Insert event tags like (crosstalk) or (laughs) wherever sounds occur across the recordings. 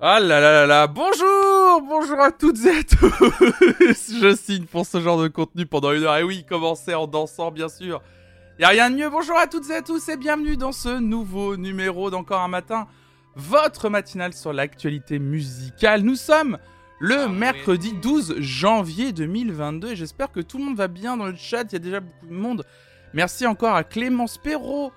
Ah là là là là, bonjour Bonjour à toutes et à tous (laughs) Je signe pour ce genre de contenu pendant une heure. Et oui, commencer en dansant, bien sûr. Y a rien de mieux. Bonjour à toutes et à tous et bienvenue dans ce nouveau numéro d'Encore un matin. Votre matinale sur l'actualité musicale. Nous sommes le mercredi 12 janvier 2022 et j'espère que tout le monde va bien dans le chat. Il y a déjà beaucoup de monde. Merci encore à Clémence Perrault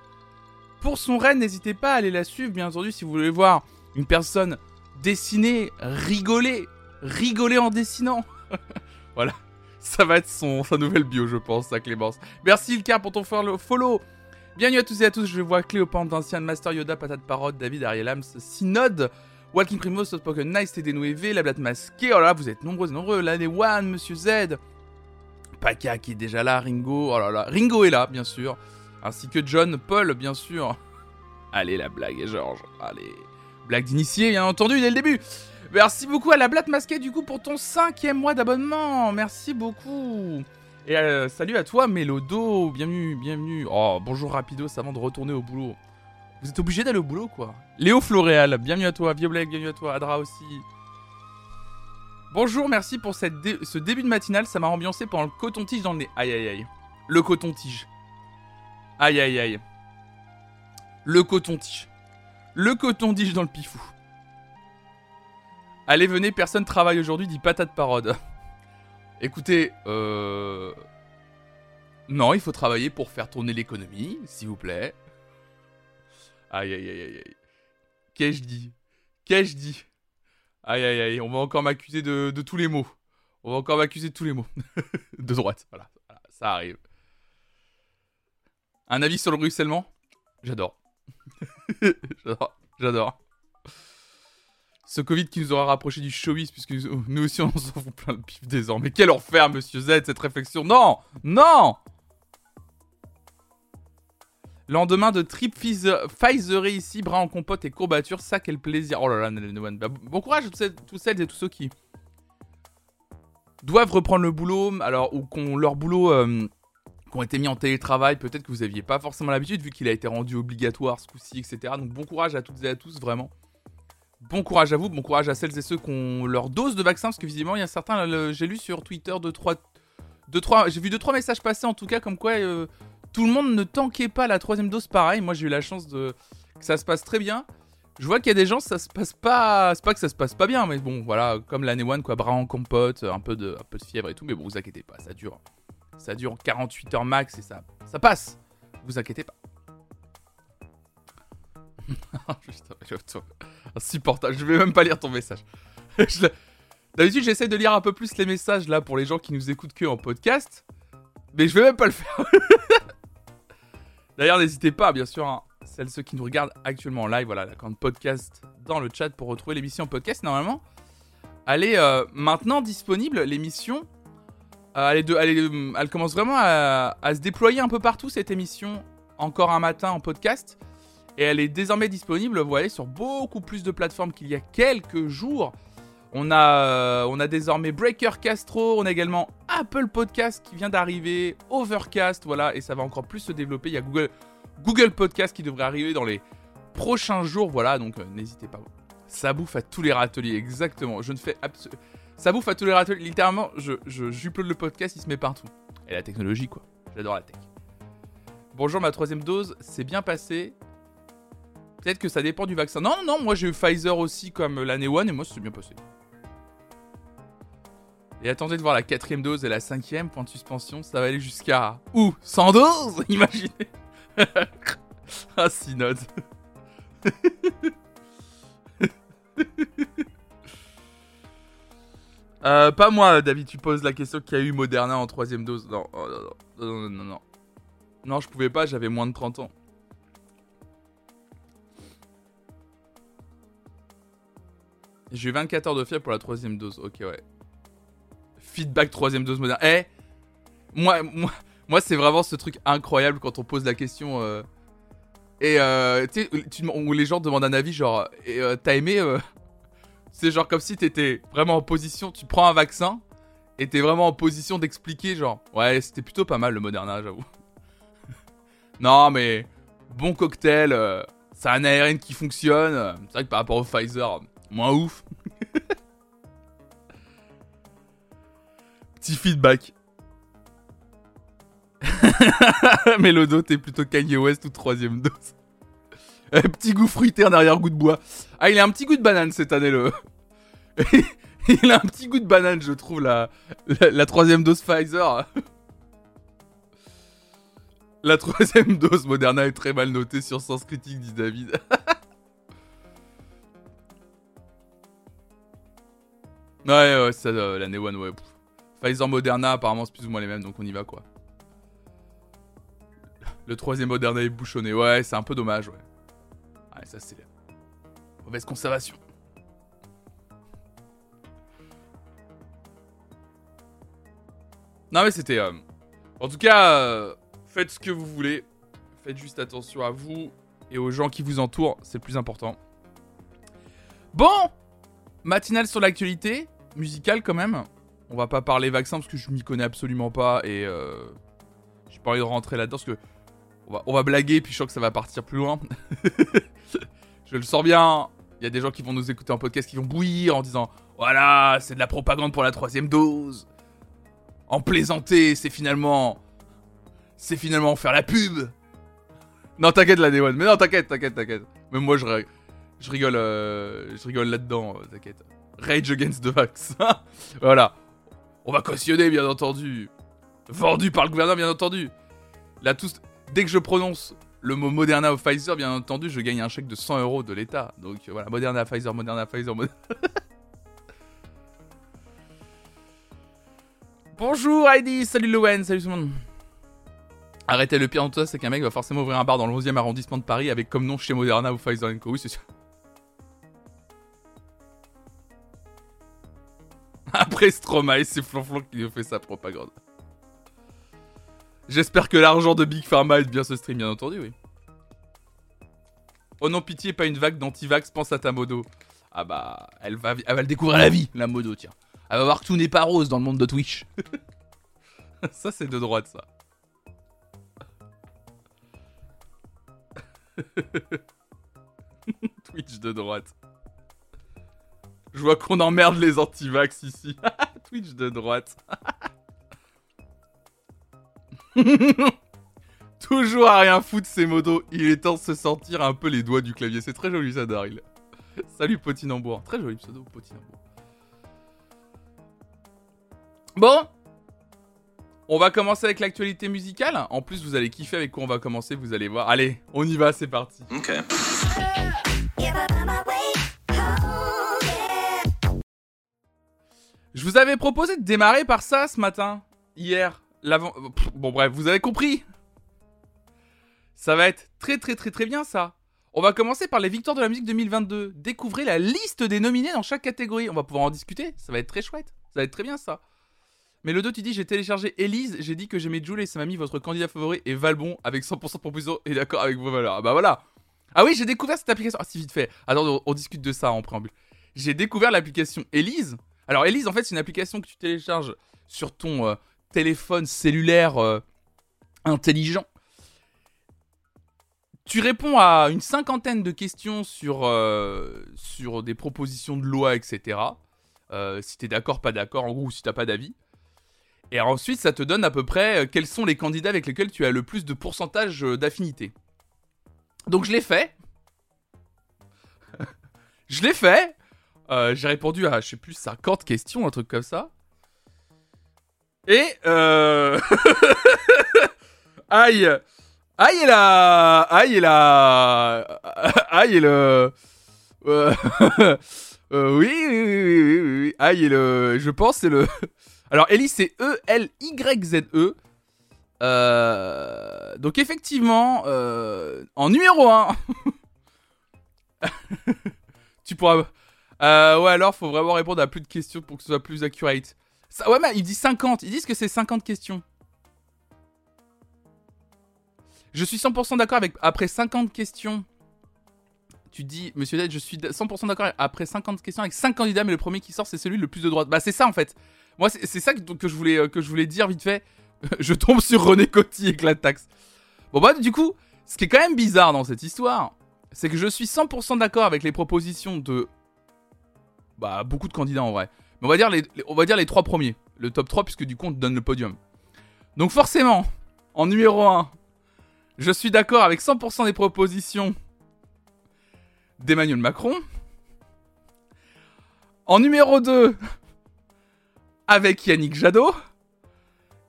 pour son raid. N'hésitez pas à aller la suivre, bien entendu, si vous voulez voir une personne dessiner, rigoler, rigoler en dessinant. (laughs) voilà, ça va être son, sa nouvelle bio, je pense, à Clémence. Merci Ilka pour ton follow. Bienvenue à tous et à tous, je vois Cléopâtre, d'ancien Master Yoda, Patate Parode, David, Ariel Hams, Synode, Walking Primo, Spoken Nice, TD V, La Blatte Masquée, oh là là, vous êtes nombreux et nombreux, l'année One, Monsieur Z, Paka qui est déjà là, Ringo, oh là là, Ringo est là, bien sûr, ainsi que John, Paul, bien sûr. (laughs) Allez, la blague, Georges, allez. Blague d'initié, bien entendu, dès le début. Merci beaucoup à la blatte masquée, du coup, pour ton cinquième mois d'abonnement. Merci beaucoup. Et euh, salut à toi, Mélodo. Bienvenue, bienvenue. Oh, bonjour Rapidos avant de retourner au boulot. Vous êtes obligé d'aller au boulot, quoi. Léo Floréal, bienvenue à toi. Vieux bienvenue à toi. Adra aussi. Bonjour, merci pour cette ce début de matinale. Ça m'a ambiancé pendant le coton-tige dans le nez. Aïe, aïe, aïe. Le coton-tige. Aïe, aïe, aïe. Le coton-tige. Le coton-tige dans le pifou. Allez, venez, personne travaille aujourd'hui, dit patate parode. (laughs) Écoutez, euh... Non, il faut travailler pour faire tourner l'économie, s'il vous plaît. Aïe, aïe, aïe, aïe. Qu'ai-je dit? Qu'ai-je dit? Aïe, aïe, aïe, on va encore m'accuser de, tous les mots. On va encore m'accuser de tous les mots. (laughs) de droite, voilà, voilà, ça arrive. Un avis sur le ruissellement? J'adore. (laughs) j'adore, j'adore. Ce Covid qui nous aura rapproché du showbiz, puisque nous aussi on s'en fout plein de pif désormais. Quel enfer, monsieur Z, cette réflexion. Non Non Lendemain de trip Pfizer ici, bras en compote et courbature, ça quel plaisir. Oh là là, bah, bon courage à tous celles et tous ceux qui doivent reprendre le boulot, alors ou qu'on leur boulot euh, qui ont été mis en télétravail, peut-être que vous n'aviez pas forcément l'habitude vu qu'il a été rendu obligatoire ce coup-ci, etc. Donc bon courage à toutes et à tous, vraiment. Bon courage à vous, bon courage à celles et ceux qui ont leur dose de vaccin, parce que visiblement il y a certains, j'ai lu sur Twitter de trois, de trois, j'ai vu deux trois messages passer en tout cas comme quoi euh, tout le monde ne tanquait pas la troisième dose pareil. Moi j'ai eu la chance de que ça se passe très bien. Je vois qu'il y a des gens, ça se passe pas. C'est pas que ça se passe pas bien, mais bon, voilà, comme l'année one, quoi, bras en compote, un peu de, un peu de fièvre et tout, mais bon, vous inquiétez pas, ça dure. Ça dure 48 heures max et ça, ça passe. Vous inquiétez pas. (laughs) insupportable. Je vais même pas lire ton message. (laughs) D'habitude, j'essaie de lire un peu plus les messages là pour les gens qui nous écoutent que en podcast. Mais je vais même pas le faire. (laughs) D'ailleurs, n'hésitez pas, bien sûr, hein, celles ceux qui nous regardent actuellement en live, voilà, la compte podcast dans le chat pour retrouver l'émission podcast normalement. Elle est euh, maintenant disponible, l'émission euh, elle, commence vraiment à, se déployer un peu partout cette émission, encore un matin en podcast. Et elle est désormais disponible, vous voyez, sur beaucoup plus de plateformes qu'il y a quelques jours. On a, euh, on a désormais Breaker Castro, on a également Apple Podcast qui vient d'arriver, Overcast, voilà, et ça va encore plus se développer. Il y a Google, Google Podcast qui devrait arriver dans les prochains jours, voilà, donc euh, n'hésitez pas. Ça bouffe à tous les râteliers, exactement. Je ne fais absolument ça bouffe à tous les râteliers. Littéralement, je, je le podcast, il se met partout. Et la technologie, quoi. J'adore la tech. Bonjour, ma troisième dose, c'est bien passé. Peut-être que ça dépend du vaccin. Non, non, moi j'ai eu Pfizer aussi comme l'année one et moi c'est bien passé. Et attendez de voir la quatrième dose et la cinquième, point de suspension, ça va aller jusqu'à... Où? 100 doses? (laughs) Imaginez (laughs) Ah, synode (laughs) Euh, pas moi, David, tu poses la question qu'il y a eu Moderna en troisième dose. Non, oh, non, non, non, non, non. je pouvais pas, j'avais moins de 30 ans. J'ai eu 24 heures de fièvre pour la troisième dose. Ok, ouais. Feedback troisième dose Moderna. Eh Moi, moi, moi c'est vraiment ce truc incroyable quand on pose la question. Euh, et euh, tu sais, où les gens demandent un avis, genre, euh, t'as aimé c'est genre comme si t'étais vraiment en position, tu prends un vaccin et t'es vraiment en position d'expliquer genre ouais c'était plutôt pas mal le Moderna j'avoue. (laughs) non mais bon cocktail, euh, c'est un ARN qui fonctionne. C'est vrai que par rapport au Pfizer, Moins ouf. (laughs) Petit feedback. (laughs) Mais le dos, t'es plutôt Kanye West ou troisième dose? (laughs) Petit goût fruité, un arrière-goût de bois. Ah, il a un petit goût de banane cette année, le. (laughs) il a un petit goût de banane, je trouve, la, la, troisième dose Pfizer. (laughs) la troisième dose Moderna est très mal notée sur Sens Critique, dit David. ouais, ouais, ça, euh, l'année one, ouais. Pfizer Moderna, apparemment, c'est plus ou moins les mêmes, donc on y va, quoi. Le troisième Moderna est bouchonné. Ouais, c'est un peu dommage, ouais. Ça, c'est mauvaise conservation. Non, mais c'était. Euh, en tout cas, euh, faites ce que vous voulez. Faites juste attention à vous et aux gens qui vous entourent. C'est le plus important. Bon Matinale sur l'actualité. Musicale, quand même. On va pas parler vaccin parce que je m'y connais absolument pas et euh, j'ai pas envie de rentrer là-dedans parce que on va, blaguer puis je sens que ça va partir plus loin. (laughs) je le sens bien. Il y a des gens qui vont nous écouter en podcast qui vont bouillir en disant voilà c'est de la propagande pour la troisième dose. En plaisanter c'est finalement c'est finalement faire la pub. Non t'inquiète la Day mais non t'inquiète t'inquiète t'inquiète. Même moi je je rigole euh, je rigole là-dedans euh, t'inquiète. Rage Against the Vax. (laughs) voilà. On va cautionner, bien entendu. Vendu par le gouvernement, bien entendu. Là, tous, dès que je prononce le mot Moderna ou Pfizer, bien entendu, je gagne un chèque de 100 euros de l'État. Donc voilà, Moderna, Pfizer, Moderna, Pfizer, Moderna. (laughs) Bonjour Heidi, salut Lowen, salut tout le monde. Arrêtez le pire dans tout ça, c'est qu'un mec va forcément ouvrir un bar dans le 11e arrondissement de Paris avec comme nom chez Moderna ou Pfizer Co. Oui, c'est sûr. (laughs) Après Stromae, c'est Flonflon qui nous fait sa propagande. J'espère que l'argent de Big Pharma aide bien ce stream, bien entendu, oui. Oh non, pitié, pas une vague d'anti-vax, pense à ta modo. Ah bah, elle va, elle va le découvrir la vie, la modo, tiens. Elle va voir que tout n'est pas rose dans le monde de Twitch. (laughs) ça, c'est de droite, ça. (laughs) Twitch de droite. Je vois qu'on emmerde les anti-vax ici. (laughs) Twitch de droite. (laughs) Toujours à rien foutre ces modos. Il est temps de se sentir un peu les doigts du clavier. C'est très joli ça, Daryl. (laughs) Salut Potinambour. Très joli pseudo, Potinambour. Bon. On va commencer avec l'actualité musicale. En plus, vous allez kiffer avec quoi on va commencer, vous allez voir. Allez, on y va, c'est parti. Ok. Je vous avais proposé de démarrer par ça ce matin, hier, l'avant. Bon bref, vous avez compris. Ça va être très très très très bien ça. On va commencer par les victoires de la musique 2022. Découvrez la liste des nominés dans chaque catégorie. On va pouvoir en discuter. Ça va être très chouette. Ça va être très bien ça. Mais le 2, tu dis j'ai téléchargé Elise, j'ai dit que j'aimais Jules et ça m'a mis votre candidat favori et Valbon avec 100% de proposition et d'accord avec vos valeurs. Ah bah voilà. Ah oui, j'ai découvert cette application. Ah si vite fait. Attends, on, on discute de ça en préambule. J'ai découvert l'application Elise alors Elise, en fait, c'est une application que tu télécharges sur ton euh, téléphone cellulaire euh, intelligent. Tu réponds à une cinquantaine de questions sur, euh, des propositions de loi, etc. si tu es d'accord, pas d'accord, en gros, si t'as pas d'avis. Et ensuite, ça te donne à peu près quels sont les candidats avec lesquels tu as le plus de pourcentage d'affinité. Donc je l'ai fait. (laughs) je l'ai fait. Euh, j'ai répondu à, je sais plus, 50 questions, un truc comme ça. Et, euh... (laughs) aïe Aïe et la... Aïe et la... (laughs) Aïe le... (laughs) Euh... euh oui, oui, oui, oui, Aïe le... Je pense c'est le... Alors, Ellie, c'est E-L-Y-Z-E. -E. Euh... Donc, effectivement, euh... en numéro 1... tu pourras... Ouais, alors faut vraiment répondre à plus de questions pour que ce soit plus accurate. Ouais, mais il dit 50. Ils disent que c'est 50 questions. Je suis 100% d'accord avec. Après 50 questions. Tu dis, monsieur Dad, je suis 100% d'accord après 50 questions avec 5 candidats, mais le premier qui sort, c'est celui le plus de droite. Bah, c'est ça en fait. Moi, c'est ça que, je voulais, que je voulais dire vite fait. (laughs) je tombe sur René Coty et taxe. Bon, bah, du coup, ce qui est quand même bizarre dans cette histoire, c'est que je suis 100% d'accord avec les propositions de bah, beaucoup de candidats en vrai. On va dire les, on trois premiers. Le top 3, puisque du coup, on te donne le podium. Donc forcément, en numéro 1, je suis d'accord avec 100% des propositions d'Emmanuel Macron. En numéro 2, avec Yannick Jadot.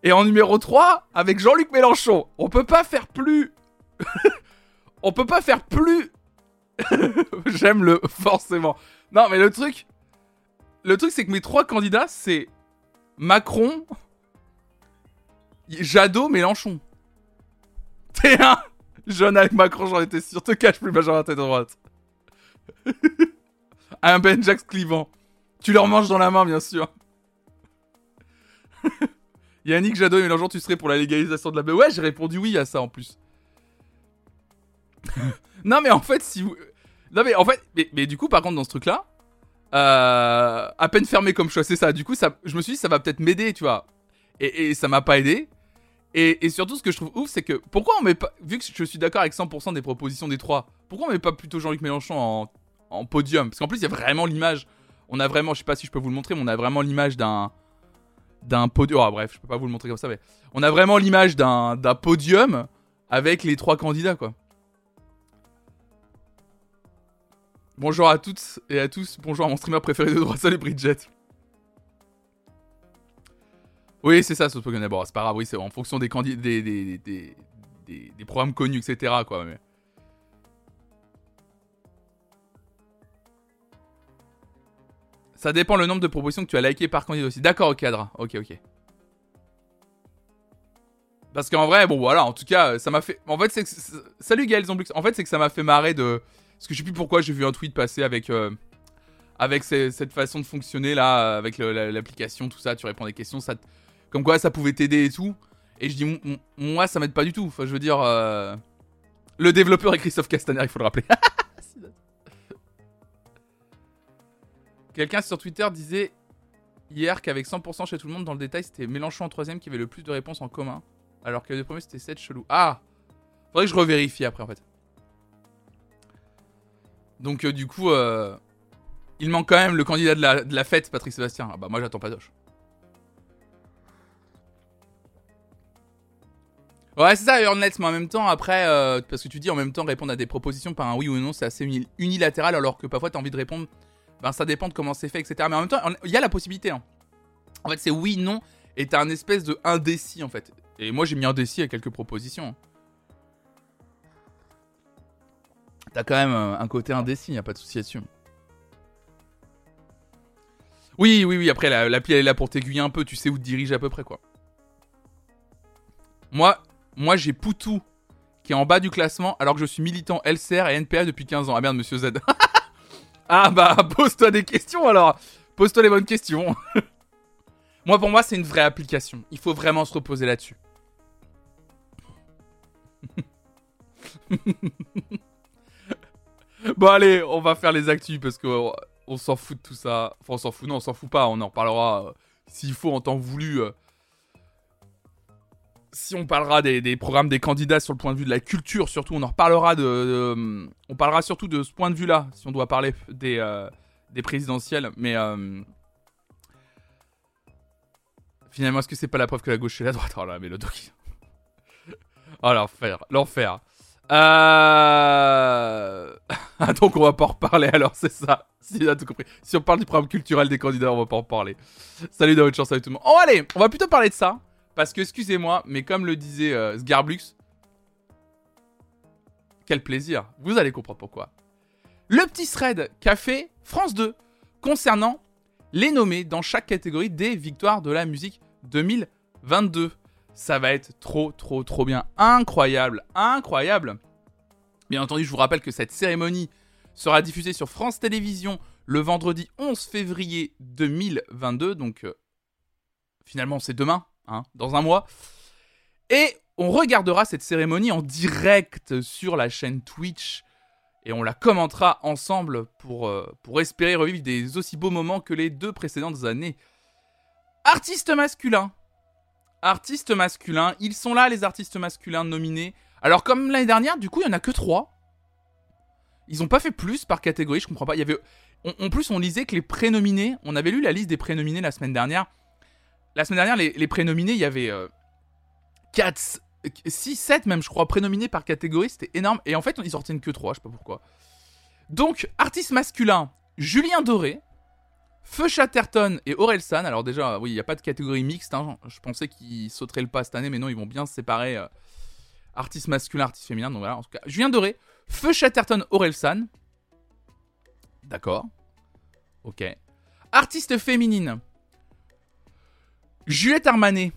Et en numéro 3, avec Jean-Luc Mélenchon. On peut pas faire plus. (laughs) On peut pas faire plus. (laughs) J'aime le forcément. Non, mais le truc. Le truc, c'est que mes trois candidats, c'est Macron, Jadot, Mélenchon. (laughs) T'es un jeune avec Macron, j'en étais sûr. Te cache plus majorité de droite. (laughs) un Ben Jax clivant. Tu leur manges dans la main, bien sûr. (laughs) Yannick Jadot et Mélenchon, tu serais pour la légalisation de la... Ouais, j'ai répondu oui à ça en plus. non, mais en fait, si vous... Non, mais en fait... Mais, du coup, par contre, dans ce truc-là... Euh, à peine fermé comme choix, c'est ça. Du coup, ça, je me suis dit, ça va peut-être m'aider, tu vois. Et, et ça m'a pas aidé. Et, surtout, ce que je trouve ouf, c'est que pourquoi on met pas. Vu que je suis d'accord avec 100% des propositions des trois, pourquoi on met pas plutôt Jean-Luc Mélenchon en, en podium? Parce qu'en plus, il y a vraiment l'image. On a vraiment, je sais pas si je peux vous le montrer, mais on a vraiment l'image d'un d'un podium. Oh, bref, je peux pas vous le montrer comme ça, mais on a vraiment l'image d'un podium avec les trois candidats, quoi. Bonjour à toutes et à tous. Bonjour à mon streamer préféré de droite. Salut Bridget. Oui, c'est ça, ce Pokémon. Bon, c'est pas grave, oui, c'est en fonction des, des, des, des, programmes connus, etc. Quoi, mais... Ça dépend le nombre de propositions que tu as liké par candidat aussi. D'accord, ok, Adra. Ok, ok. Parce qu'en vrai, bon voilà, en tout cas, ça m'a fait. En fait, c'est que. Salut Gaël Zomblux. En fait, c'est que ça m'a fait marrer de. Parce que je sais plus pourquoi j'ai vu un tweet passer avec. Euh, avec cette façon de fonctionner là, avec l'application, tout ça, tu réponds des questions, ça. Comme quoi ça pouvait t'aider et tout. Et je dis, moi, ça m'aide pas du tout. Enfin, je veux dire. Euh, le développeur est Christophe Castaner, il faut le rappeler. (laughs) Quelqu'un sur Twitter disait hier qu'avec 100% chez tout le monde, dans le détail, c'était Mélenchon en troisième qui avait le plus de réponses en commun. Alors que le premier, c'était 7 chelou. Ah Faudrait que je revérifie après, en fait. Donc, euh, du coup, euh, il manque quand même le candidat de la, fête, Patrick Sébastien. Ah bah, moi, j'attends pas d'oche. Ouais, c'est ça, Earnets, mais en même temps, après, euh, parce que tu dis en même temps répondre à des propositions par un oui ou non, c'est assez unilatéral, alors que parfois, t'as envie de répondre ben ça dépend de comment c'est fait, etc. Mais en même temps, il y a la possibilité. Hein. En fait, c'est oui, non, et t'as un espèce de indécis en fait. Et moi, j'ai mis indécis à quelques propositions. Hein. T'as quand même euh, un côté indécis, y a pas de souci là-dessus. Oui, oui, oui, après, l'appli, elle est là pour t'aiguiller un peu, tu sais où te diriger à peu près, quoi. Moi, moi j'ai Poutou, qui est en bas du classement, alors que je suis militant LCR et NPA depuis 15 ans. Ah merde, monsieur Z. (laughs) Ah bah, pose-toi des questions alors. Pose-toi les bonnes questions. (laughs) moi, pour moi, c'est une vraie application. Il faut vraiment se reposer là-dessus. (laughs) (laughs) bon, allez, on va faire les actus parce qu'on on, s'en fout de tout ça. Enfin, on s'en fout. Non, on s'en fout pas. On en reparlera euh, s'il faut en temps voulu. Euh, si on parlera des, programmes des candidats sur le point de vue de la culture, surtout, on en reparlera de, on parlera surtout de ce point de vue-là, si on doit parler des, euh, des présidentielles. Mais euh, finalement, est-ce que c'est pas la preuve que la gauche et la droite? Oh là, mais le doc. (laughs) oh l'enfer, l'enfer. Euh... (laughs) Donc on va pas en reparler alors, c'est ça. Si, on parle du programme culturel des candidats, on va pas en reparler. Salut, de votre chance, salut tout le monde. Oh allez, on va plutôt parler de ça. Parce que, excusez-moi, mais comme le disait euh, Sgarblux, quel plaisir. Vous allez comprendre pourquoi. Le petit thread qu'a fait France 2 concernant les nommés dans chaque catégorie des victoires de la musique 2022. Ça va être trop, trop, trop bien. Incroyable, incroyable. Bien entendu, je vous rappelle que cette cérémonie sera diffusée sur France Télévisions le vendredi 11 février 2022. Donc, euh, finalement, c'est demain. Hein, dans un mois. Et on regardera cette cérémonie en direct sur la chaîne Twitch. Et on la commentera ensemble pour, euh, pour espérer revivre des aussi beaux moments que les deux précédentes années. Artistes masculins. Artistes masculins. Ils sont là, les artistes masculins nominés. Alors, comme l'année dernière, du coup, il n'y en a que trois. Ils n'ont pas fait plus par catégorie, je comprends pas. Y avait. en plus, on lisait que les prénominés, on avait lu la liste des prénominés la semaine dernière. La semaine dernière, les, prénominés, il y avait 4, 6, 7 même, je crois, prénominés par catégorie, c'était énorme. Et en fait, ils sortaient que 3, je sais pas pourquoi. Donc, artiste masculin, Julien Doré, Feu Chatterton et Orelsan. Alors déjà, oui, il n'y a pas de catégorie mixte. Hein. Je pensais qu'ils sauteraient le pas cette année, mais non, ils vont bien se séparer. Euh, artiste masculin, artiste féminin. Donc voilà, en tout cas. Julien Doré, Feu Chatterton, Orelsan. D'accord. Ok. Artiste féminine. Juliette Armanet.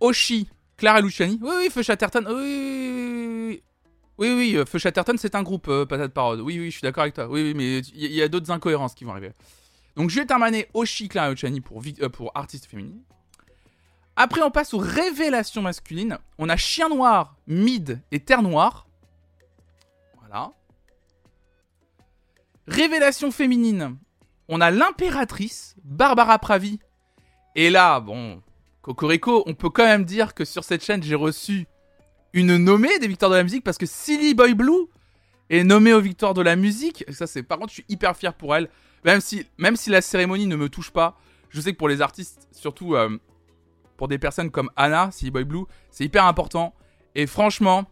Oshi. Clara Luciani. Oui, oui, Feu Chatterton. Oui, oui, oui. Oui, euh, Feu Chatterton, c'est un groupe, euh, patate parole. Oui, oui, je suis d'accord avec toi. Oui, oui, mais il y, a d'autres incohérences qui vont arriver. Donc Juliette Armanet, Oshi, Clara Luciani pour, euh, pour artiste féminine. Après, on passe aux révélations masculines. On a Chien Noir, Mid et Terre Noire. Voilà. Révélation féminine. On a l'impératrice, Barbara Pravi. Et là, bon, Cocorico, on peut quand même dire que sur cette chaîne, j'ai reçu une nommée des victoires de la musique parce que Silly Boy Blue est nommée aux victoires de la musique. ça, c'est par contre, je suis hyper fier pour elle. Même si, si la cérémonie ne me touche pas, je sais que pour les artistes, surtout euh, pour des personnes comme Anna, Silly Boy Blue, c'est hyper important. Et franchement,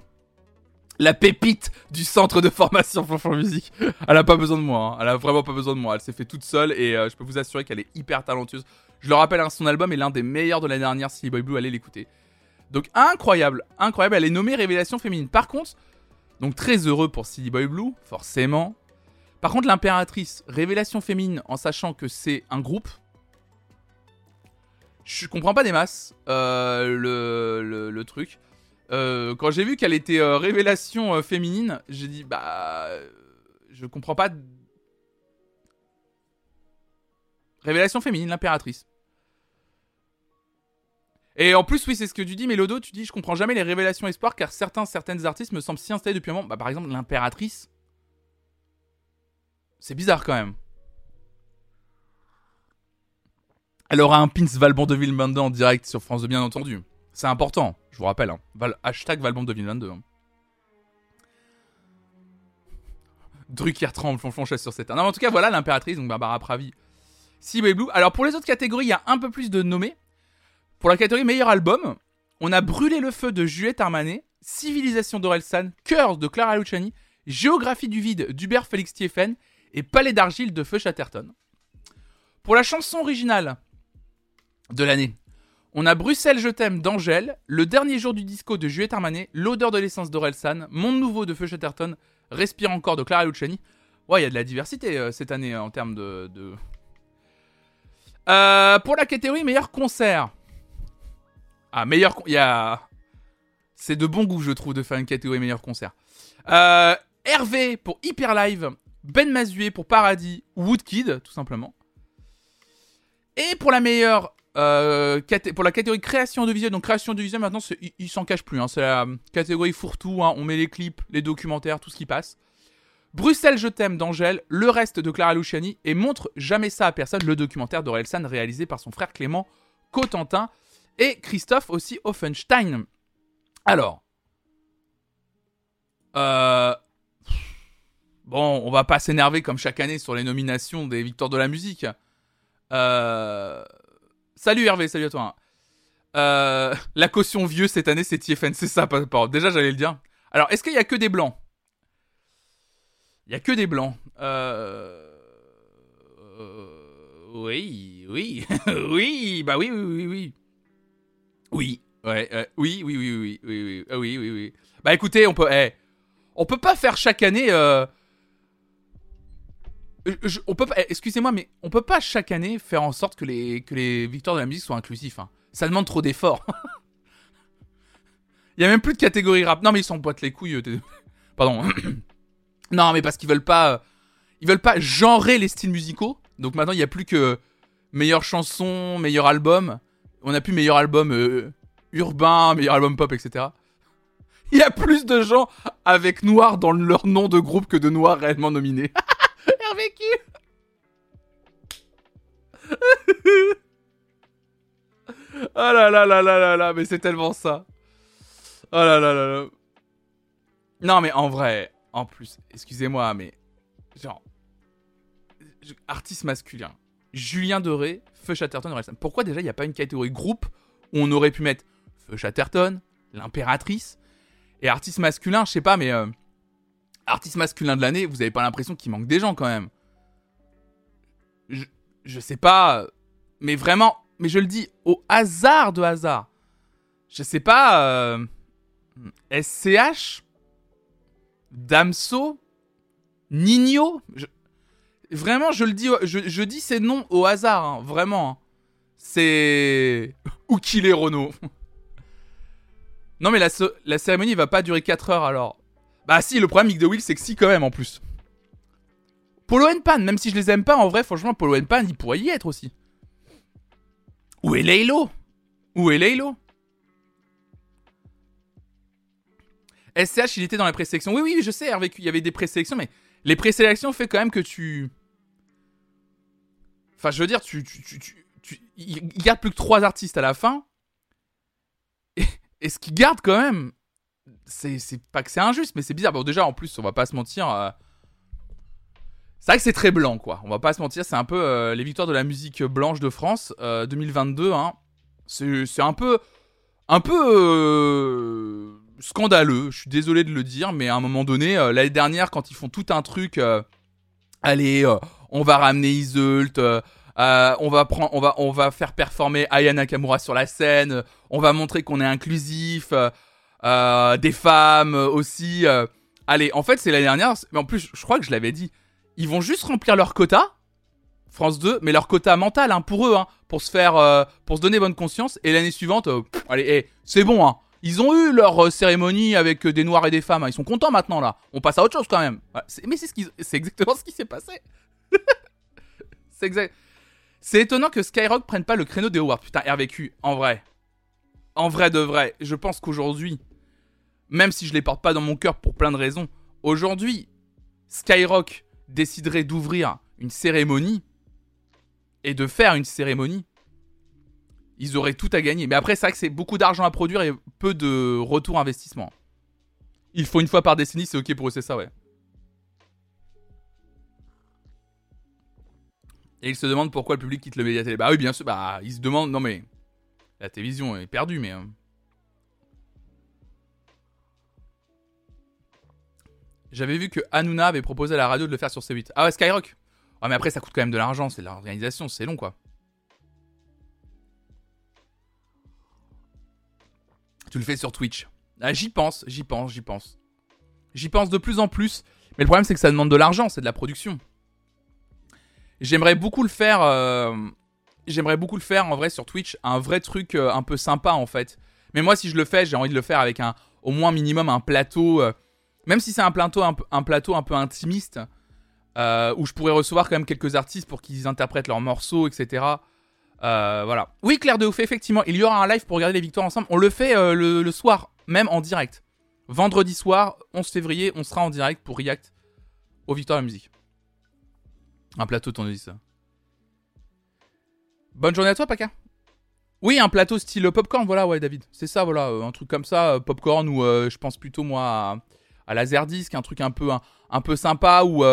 la pépite du centre de formation (laughs) Flonflon Musique, elle a pas besoin de moi. Hein. Elle a vraiment pas besoin de moi. Elle s'est fait toute seule et euh, je peux vous assurer qu'elle est hyper talentueuse. Je le rappelle, hein, son album est l'un des meilleurs de l'année dernière. Silly Boy Blue, allez l'écouter. Donc incroyable, incroyable. Elle est nommée Révélation féminine. Par contre, donc très heureux pour Silly Boy Blue, forcément. Par contre, l'impératrice, révélation féminine, en sachant que c'est un groupe, je comprends pas des masses euh, le, truc. Euh, quand j'ai vu qu'elle était euh, révélation féminine, j'ai dit bah je comprends pas. Révélation féminine, l'impératrice. Et en plus, oui, c'est ce que tu dis, Mélodo, tu dis je comprends jamais les révélations espoir car certains, certaines artistes me semblent si installés depuis un moment. Bah, par exemple, l'impératrice. C'est bizarre quand même. Elle aura un pins Valbon 2022 en direct sur France 2, bien entendu. C'est important, je vous rappelle. Hein. hashtag Valbon 2022. Hein. Drucker tremble, flonchon sur cette. Non, en tout cas, voilà l'impératrice, donc Barbara Pravi. Si Blue. Alors, pour les autres catégories, il y a un peu plus de nommés. Pour la catégorie meilleur album, on a Brûlé le feu de Juliette Armanet, Civilisation d'Orelsan, Cœur de Clara Luciani, Géographie du vide d'Hubert Félix Thieffen et Palais d'argile de Feu Chatterton. Pour la chanson originale de l'année, on a Bruxelles je t'aime d'Angèle, Le dernier jour du disco de Juliette Armanet, L'odeur de l'essence d'Orelsan, Monde nouveau de Feu Chatterton, Respire encore de Clara Luciani. Ouais, il y a de la diversité euh, cette année en termes de. Euh, pour la catégorie meilleur concert. Ah, meilleur. A. C'est de bon goût, je trouve, de faire une catégorie meilleur concert. Euh, Hervé pour Hyper Live, ben Mazué pour Paradis Woodkid, tout simplement. Et pour la meilleure. Euh, pour la catégorie création audiovisuelle, donc création audiovisuelle, maintenant, il, s'en cache plus. Hein, c'est la catégorie fourre-tout. Hein, on met les clips, les documentaires, tout ce qui passe. Bruxelles, je t'aime d'Angèle, le reste de Clara Luciani et montre jamais ça à personne, le documentaire d'Orelsan réalisé par son frère Clément Cotentin et Christophe aussi Offenstein. Alors, euh, Bon, on va pas s'énerver comme chaque année sur les nominations des victoires de la musique. Euh... Salut Hervé, salut à toi. Euh... La caution vieux cette année, c'est TFN, c'est ça, pas, Déjà, j'allais le dire. Alors, est-ce qu'il y a que des blancs Il y a que des blancs. Euh... Oui, oui, oui, bah oui, oui, oui, oui. Oui, ouais, euh, oui, oui, oui, oui, oui, oui, oui, oui. Bah écoutez, on peut, eh, on peut pas faire chaque année. Euh, on peut eh, excusez-moi, mais on peut pas chaque année faire en sorte que les, que les victoires de la musique soient inclusifs. Hein. Ça demande trop d'efforts. (laughs) Il y a même plus de catégorie rap. Non, mais ils s'emboîtent les couilles. Euh, (coughs) Pardon. (coughs) non, mais parce qu'ils veulent pas. Euh, ils veulent pas genrer les styles musicaux. Donc maintenant, il n'y a plus que meilleure chanson, meilleur album. On a plus meilleur album euh, urbain, meilleur album pop, etc. (laughs) Il y a plus de gens avec noir dans leur nom de groupe que de noirs réellement nominés. (laughs) Hervécu Oh là là là là là là, mais c'est tellement ça. Oh là là là là. Non mais en vrai, en plus, excusez-moi, mais genre, artiste masculin. Julien Doré, Feu Chatterton. Pourquoi déjà il n'y a pas une catégorie groupe où on aurait pu mettre Feu Chatterton, l'impératrice, et artiste masculin, je sais pas, mais euh, artiste masculin de l'année, vous avez pas l'impression qu'il manque des gens quand même. Je, je sais pas, mais vraiment, mais je le dis au hasard de hasard. Je sais pas, euh, SCH, Damso, Nino. Vraiment, je le dis, je, dis ces noms au hasard, hein, vraiment. Hein. C'est. Ou qu'il est Renault. non, mais la, la cérémonie va pas durer 4 heures alors. Bah, si, le problème, Mick c'est que si, quand même, en plus. Polo Pan, même si je les aime pas, en vrai, franchement, Polo Pan, il pourrait y être aussi. Où est Laylo? Où est Laylo? SCH, il était dans la présélection. Oui, oui, je sais, il y avait des présélections, mais les présélections fait quand même que tu. Enfin, je veux dire, tu. tu, tu, tu, il garde plus que trois artistes à la fin. Et, ce qu'il garde quand même, c'est pas que c'est injuste, mais c'est bizarre. Bon, déjà, en plus, on va pas se mentir. Euh, c'est vrai que c'est très blanc, quoi. On va pas se mentir, c'est un peu euh, les victoires de la musique blanche de France 2022. Euh, hein. C'est un peu. Un peu scandaleux, je suis désolé de le dire, mais à un moment donné, l'année dernière, quand ils font tout un truc, allez, on va ramener Isult, on va prendre, on va, on va faire performer Aya Nakamura sur la scène, on va montrer qu'on est inclusif, des femmes aussi. allez, en fait, c'est l'année dernière, mais en plus, je crois que je l'avais dit, ils vont juste remplir leur quota. France 2, mais leur quota mental hein, pour eux, hein, pour se faire, pour se donner bonne conscience. Et l'année suivante, allez, eh, c'est bon, hein, ils ont eu leur euh, cérémonie avec euh, des noirs et des femmes. Hein. Ils sont contents maintenant là. On passe à autre chose quand même. mais c'est ce exactement ce qui s'est passé. (laughs) c'est exact. C'est étonnant que Skyrock prenne pas le créneau des awards. Putain, RVQ, en vrai. En vrai de vrai, je pense qu'aujourd'hui, même si je les porte pas dans mon cœur pour plein de raisons, aujourd'hui, Skyrock déciderait d'ouvrir une cérémonie et de faire une cérémonie ils auraient tout à gagner. Mais après, c'est vrai que c'est beaucoup d'argent à produire et peu de retour investissement. Il faut une fois par décennie, c'est ok pour eux, c'est ça, ouais. Et ils se demandent pourquoi le public quitte le média télé. Bah oui, bien sûr. Bah, ils se demandent. Non, mais. La télévision est perdue, mais. Hein. J'avais vu que Hanouna avait proposé à la radio de le faire sur C8. Ah ouais, Skyrock. Ah, mais après, ça coûte quand même de l'argent. C'est l'organisation, c'est long, quoi. Tu le fais sur Twitch. Ah, j'y pense, j'y pense, j'y pense. J'y pense de plus en plus. Mais le problème, c'est que ça demande de l'argent, c'est de la production. J'aimerais beaucoup le faire. Euh, j'aimerais beaucoup le faire en vrai sur Twitch. Un vrai truc euh, un peu sympa en fait. Mais moi, si je le fais, j'ai envie de le faire avec un, au moins minimum un plateau. Euh, même si c'est un plateau un, peu intimiste. où je pourrais recevoir quand même quelques artistes pour qu'ils interprètent leurs morceaux, etc. Euh, voilà. Oui, Claire de Ouf, effectivement, il y aura un live pour regarder les victoires ensemble. On le fait euh, le, soir, même en direct. Vendredi soir, 11 février, on sera en direct pour React aux victoires de la musique. Un plateau, dis ça. Bonne journée à toi, Paka. Oui, un plateau style popcorn, voilà, ouais, David. C'est ça, voilà, euh, un truc comme ça, popcorn, ou je pense plutôt, moi, à Laserdisc, un truc un peu, un, peu sympa, ou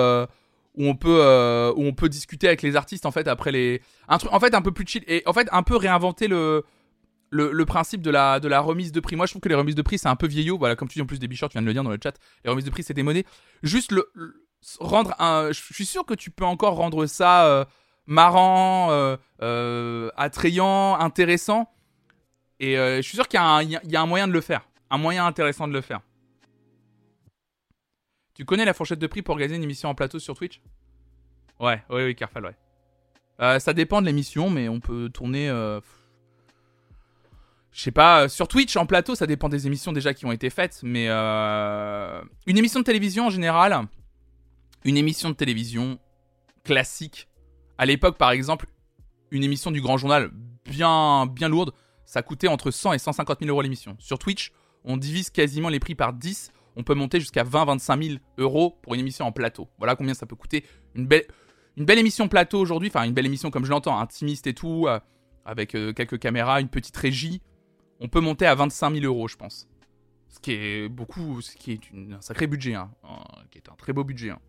où on peut euh, où on peut discuter avec les artistes en fait après les un truc en fait un peu plus chill et en fait un peu réinventer le le, principe de la, de la remise de prix. Moi, je trouve que les remises de prix, c'est un peu vieillot. Voilà, comme tu dis en plus des bichons, tu viens de le dire dans le chat. Les remises de prix, c'est des monnaies. Juste le, rendre un. Je suis sûr que tu peux encore rendre ça euh, marrant, euh, attrayant, intéressant. Et je suis sûr qu'il y, a un moyen de le faire. Un moyen intéressant de le faire. Tu connais la fourchette de prix pour organiser une émission en plateau sur Twitch? Ouais, oui, oui, Carfal, ouais. Euh, ça dépend de l'émission, mais on peut tourner. Euh, je sais pas, euh, sur Twitch en plateau, ça dépend des émissions déjà qui ont été faites, mais une émission de télévision en général, une émission de télévision classique. À l'époque, par exemple, une émission du Grand Journal bien, bien lourde, ça coûtait entre 100 et 150 000 euros l'émission. Sur Twitch, on divise quasiment les prix par 10 on peut monter jusqu'à 20-25 000 euros pour une émission en plateau. Voilà combien ça peut coûter une belle, une belle émission plateau aujourd'hui, enfin une belle émission comme je l'entends, intimiste et tout, euh, avec euh, quelques caméras, une petite régie. On peut monter à 25 000 euros, je pense. Ce qui est beaucoup, ce qui est un sacré budget, hein, qui est un très beau budget. Hein.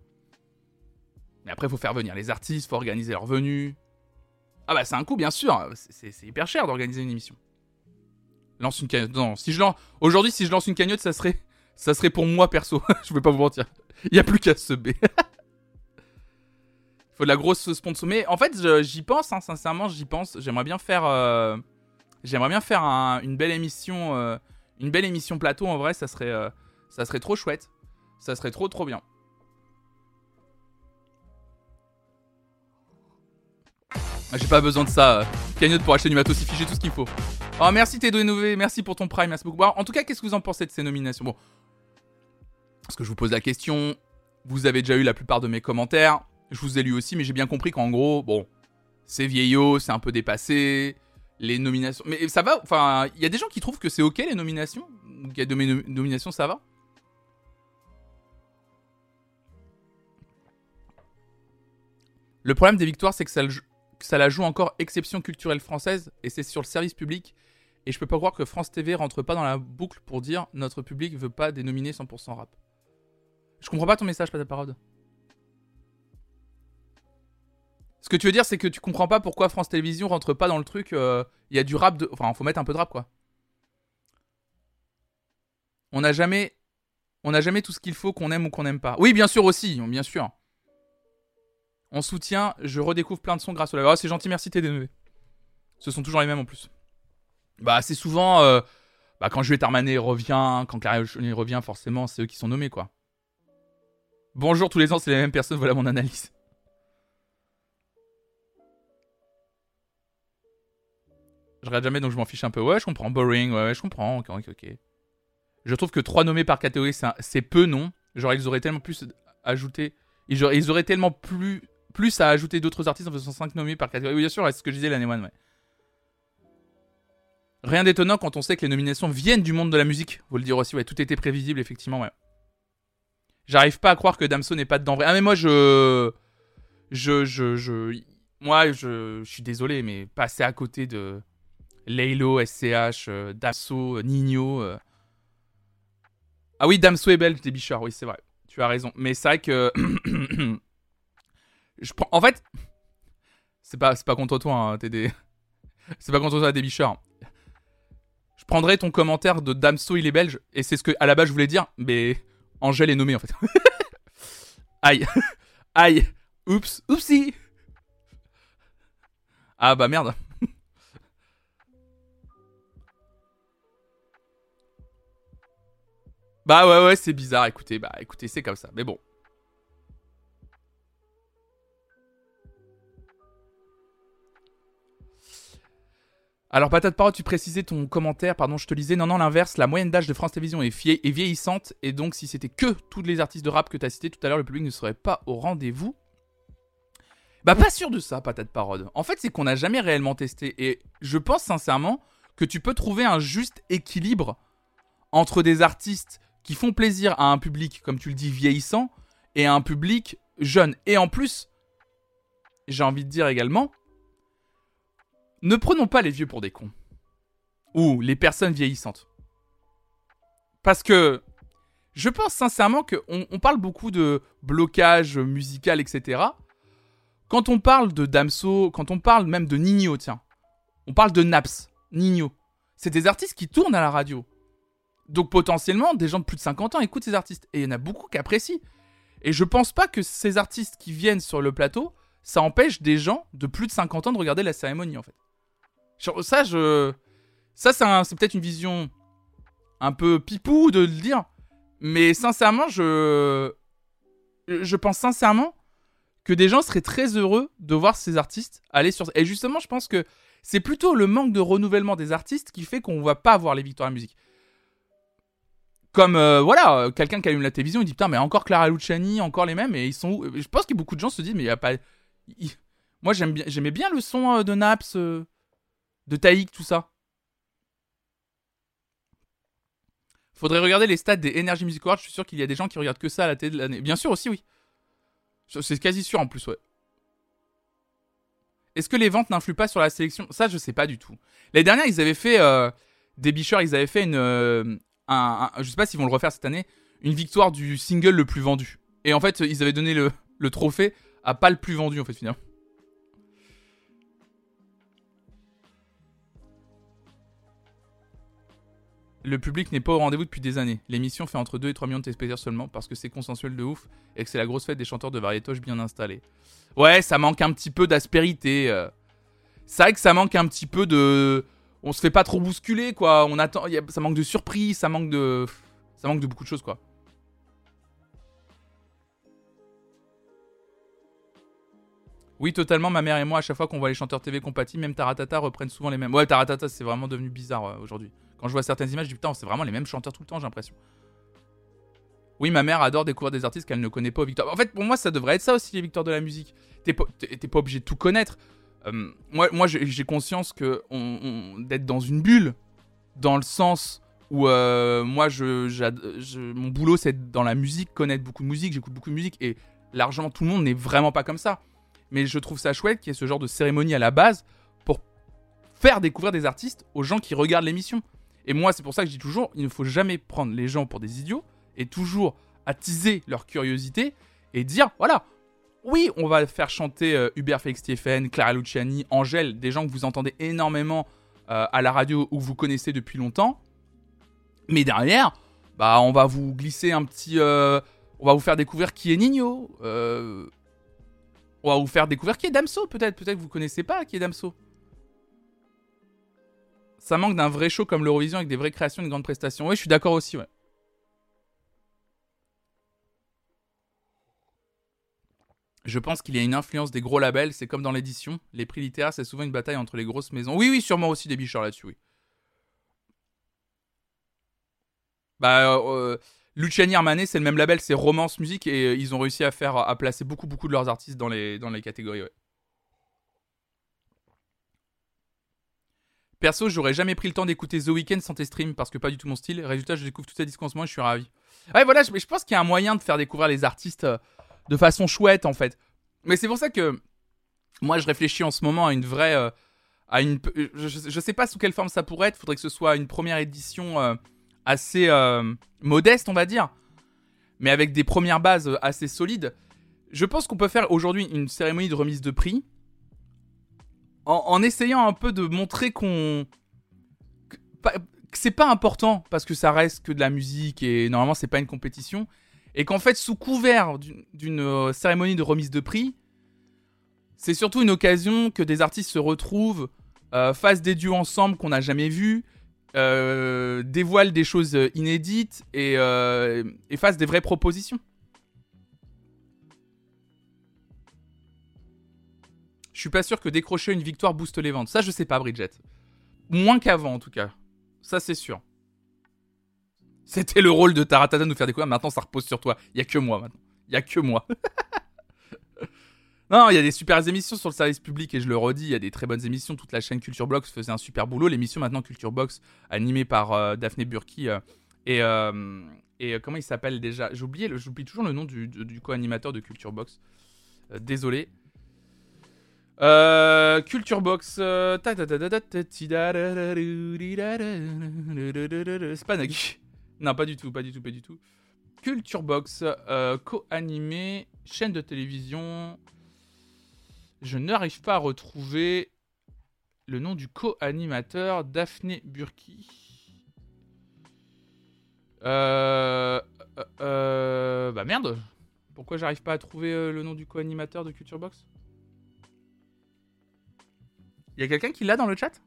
Mais après, il faut faire venir les artistes, faut organiser leur venue. Ah bah c'est un coût, bien sûr. C'est hyper cher d'organiser une émission. Lance une cagnotte. Non, si je lance... Aujourd'hui, si je lance une cagnotte, ça serait... Ça serait pour moi, perso. (laughs) je vais pas vous mentir. Il n'y a plus qu'à se B. (laughs) faut de la grosse sponsor. Mais en fait, j'y pense, hein, sincèrement, j'y pense. J'aimerais bien faire... Euh, j'aimerais bien faire une belle émission... Euh, une belle émission plateau, en vrai, ça serait... Euh, ça serait trop chouette. Ça serait trop, trop bien. Ah, j'ai pas besoin de ça. Cagnotte pour acheter du matos j'ai tout ce qu'il faut. Oh, merci T2NV, merci pour ton prime, merci beaucoup. en tout cas, qu'est-ce que vous en pensez de ces nominations? Bon. Parce que je vous pose la question. Vous avez déjà eu la plupart de mes commentaires. Je vous ai lu aussi, mais j'ai bien compris qu'en gros, bon, c'est vieillot, c'est un peu dépassé. Les nominations. Mais ça va Enfin, il y a des gens qui trouvent que c'est ok les nominations? Il y a de mes nominations, ça va? Le problème des victoires, c'est que ça, ça la joue encore exception culturelle française et c'est sur le service public. Et je peux pas croire que France TV rentre pas dans la boucle pour dire notre public veut pas dénominer 100% rap. Je comprends pas ton message, pas ta parole. Ce que tu veux dire, c'est que tu comprends pas pourquoi France Télévisions rentre pas dans le truc. Il euh, y a du rap de. Enfin, faut mettre un peu de rap, quoi. On n'a jamais. On n'a jamais tout ce qu'il faut qu'on aime ou qu'on n'aime pas. Oui, bien sûr aussi, bien sûr. On soutient, je redécouvre plein de sons grâce au live. Oh, c'est gentil, merci TDNV. Ce sont toujours les mêmes en plus. Bah, c'est souvent. Euh, bah, quand Juliette Armanet revient, quand Clara revient, forcément, c'est eux qui sont nommés, quoi. Bonjour, tous les ans, c'est les mêmes personnes, voilà mon analyse. Je regarde jamais, donc je m'en fiche un peu. Ouais, je comprends. Boring, ouais, je comprends. Ok, ok, ok. Je trouve que 3 nommés par catégorie, c'est peu, non Genre, ils auraient tellement plus ajouté. Ils ils auraient tellement plus plus à ajouter d'autres artistes en faisant 5 nommés par catégorie. Oui, bien sûr, c'est ce que je disais l'année 1, ouais. Rien d'étonnant quand on sait que les nominations viennent du monde de la musique. Vous le dire aussi, ouais, tout était prévisible, effectivement, ouais. J'arrive pas à croire que Damso n'est pas dedans. Ah, mais moi, je. Je. Je. je... Moi, je, je suis désolé, mais passer à côté de Laylo, SCH, euh, Damso, Nino. Euh. Ah oui, Damso est belge, des oui, c'est vrai. Tu as raison. Mais c'est vrai que. (coughs) Je prends... En fait, c'est pas, pas contre toi, hein, des... (laughs) C'est pas contre toi, des. Je prendrais ton commentaire de Damso, il est belge, et c'est ce que à la base je voulais dire, mais Angèle est nommée en fait. (laughs) Aïe. Aïe. Oups. Oupsie. Ah bah merde. bah ouais ouais c'est bizarre écoutez bah écoutez c'est comme ça mais bon Alors, patate parole, tu précisais ton commentaire, pardon, je te lisais. Non, non, l'inverse, la moyenne d'âge de France Télévisions est, vieillissante, et donc si c'était que tous les artistes de rap que tu as cités tout à l'heure, le public ne serait pas au rendez-vous. Bah, pas sûr de ça, patate parole. En fait, c'est qu'on n'a jamais réellement testé, et je pense sincèrement que tu peux trouver un juste équilibre entre des artistes qui font plaisir à un public, comme tu le dis, vieillissant, et à un public jeune. Et en plus, j'ai envie de dire également, ne prenons pas les vieux pour des cons. Ou les personnes vieillissantes. Parce que je pense sincèrement qu'on on parle beaucoup de blocage musical, etc. Quand on parle de Damso, quand on parle même de Nino, tiens, on parle de Naps, Nino. C'est des artistes qui tournent à la radio. Donc potentiellement, des gens de plus de 50 ans écoutent ces artistes. Et il y en a beaucoup qui apprécient. Et je pense pas que ces artistes qui viennent sur le plateau, ça empêche des gens de plus de 50 ans de regarder la cérémonie en fait. Ça, je. Ça, c'est peut-être une vision un peu pipou de le dire. Mais sincèrement, je. Je pense sincèrement que des gens seraient très heureux de voir ces artistes aller sur. Et justement, je pense que c'est plutôt le manque de renouvellement des artistes qui fait qu'on va pas voir les victoires à la musique. Comme, euh, voilà, quelqu'un qui allume la télévision, il dit Putain, mais encore Clara Luciani, encore les mêmes, et ils sont où? Je pense que beaucoup de gens se disent Mais il n'y a pas. Moi, j'aimais bien, le son euh, de Naps. Euh, de Taïk, tout ça. Faudrait regarder les stats des Energy Music Awards. Je suis sûr qu'il y a des gens qui regardent que ça à la télé de l'année. Bien sûr aussi, oui. C'est quasi sûr en plus, ouais. Est-ce que les ventes n'influent pas sur la sélection? Ça, je sais pas du tout. L'année dernière, ils avaient fait euh, des bicheurs, ils avaient fait une, euh, un, je sais pas s'ils vont le refaire cette année, une victoire du single le plus vendu. Et en fait, ils avaient donné le, le trophée a pas le plus vendu en fait finalement. Le public n'est pas au rendez-vous depuis des années. L'émission fait entre 2 et 3 millions de téléspectateurs seulement parce que c'est consensuel de ouf et que c'est la grosse fête des chanteurs de variétoche bien installés. Ouais, ça manque un petit peu d'aspérité. euh. C'est vrai que ça manque un petit peu de. On se fait pas trop bousculer, quoi. On attend. Ça manque de surprise, ça manque de. Ça manque de beaucoup de choses, quoi. Oui, totalement. Ma mère et moi, à chaque fois qu'on voit les chanteurs TV compatibles, même Taratata reprennent souvent les mêmes. Ouais, Taratata, c'est vraiment devenu bizarre euh, aujourd'hui. Quand je vois certaines images, je dis putain, c'est vraiment les mêmes chanteurs tout le temps, j'ai l'impression. Oui, ma mère adore découvrir des artistes qu'elle ne connaît pas aux victoires. En fait, pour moi, ça devrait être ça aussi, les victoires de la musique. T'es pas, pas obligé de tout connaître. Euh, moi, moi j'ai conscience que d'être dans une bulle, dans le sens où euh, moi, je, je- mon boulot, c'est dans la musique, connaître beaucoup de musique, j'écoute beaucoup de musique, et largement, tout le monde n'est vraiment pas comme ça. Mais je trouve ça chouette qu'il y ait ce genre de cérémonie à la base pour faire découvrir des artistes aux gens qui regardent l'émission. Et moi, c'est pour ça que je dis toujours, il ne faut jamais prendre les gens pour des idiots et toujours attiser leur curiosité et dire, voilà, oui, on va faire chanter euh, Hubert Félix Stéphane, Clara Luciani, Angèle, des gens que vous entendez énormément euh, à la radio ou que vous connaissez depuis longtemps. Mais derrière, bah, on va vous glisser un petit... euh, on va vous faire découvrir qui est Nino. on va vous faire découvrir qui est Damso, peut-être. Peut-être que vous connaissez pas qui est Damso. Ça manque d'un vrai show comme l'Eurovision avec des vraies créations et de grandes prestations. Oui, je suis d'accord aussi, ouais. Je pense qu'il y a une influence des gros labels, c'est comme dans l'édition. Les prix littéraires, c'est souvent une bataille entre les grosses maisons. Oui, oui, sûrement aussi des bicheurs là-dessus, oui. Bah, euh, Luciani c'est le même label, c'est Romance Musique, et euh, ils ont réussi à faire, à placer beaucoup, beaucoup de leurs artistes dans les, dans les catégories, ouais. Perso, j'aurais jamais pris le temps d'écouter The Weeknd sans tes streams parce que pas du tout mon style. Résultat, je découvre tout ça disques en ce et je suis ravi. Ouais, voilà, je, je pense qu'il y a un moyen de faire découvrir les artistes euh, de façon chouette en fait. Mais c'est pour ça que moi je réfléchis en ce moment à une vraie. euh, à une, je, je- sais pas sous quelle forme ça pourrait être. Faudrait que ce soit une première édition euh, assez modeste, on va dire. Mais avec des premières bases assez solides. Je pense qu'on peut faire aujourd'hui une cérémonie de remise de prix en, essayant un peu de montrer qu'on que, c'est pas important parce que ça reste que de la musique et normalement c'est pas une compétition. Et qu'en fait sous couvert d'une- euh, cérémonie de remise de prix c'est surtout une occasion que des artistes se retrouvent euh, fassent des duos ensemble qu'on n'a jamais vus euh, dévoilent des choses inédites et, et fassent des vraies propositions Je suis pas sûr que décrocher une victoire booste les ventes. Ça, je sais pas, Bridget. Moins qu'avant, en tout cas. Ça, c'est sûr. C'était le rôle de Taratata de nous faire découvrir. Maintenant, ça repose sur toi. Il y a que moi, maintenant. Il y a que moi. (laughs) non, il y a des super émissions sur le service public, et je le redis, il y a des très bonnes émissions. Toute la chaîne Culture Box faisait un super boulot. L'émission, maintenant, Culture Box, animée par euh, Daphné Burki. euh, et, euh, et comment il s'appelle déjà? J'oublie toujours le nom du, du- co-animateur de Culture Box. Désolé. Euh, Culture Box. C'est pas. (laughs) Non, pas du tout, pas du tout, pas du tout. Culture Box, euh, co-animé, chaîne de télévision. Je n'arrive pas à retrouver le nom du co-animateur, Daphné Burki. Euh, bah merde. Pourquoi j'arrive pas à trouver le nom du co-animateur de Culture Box? Il y a quelqu'un qui l'a dans le chat?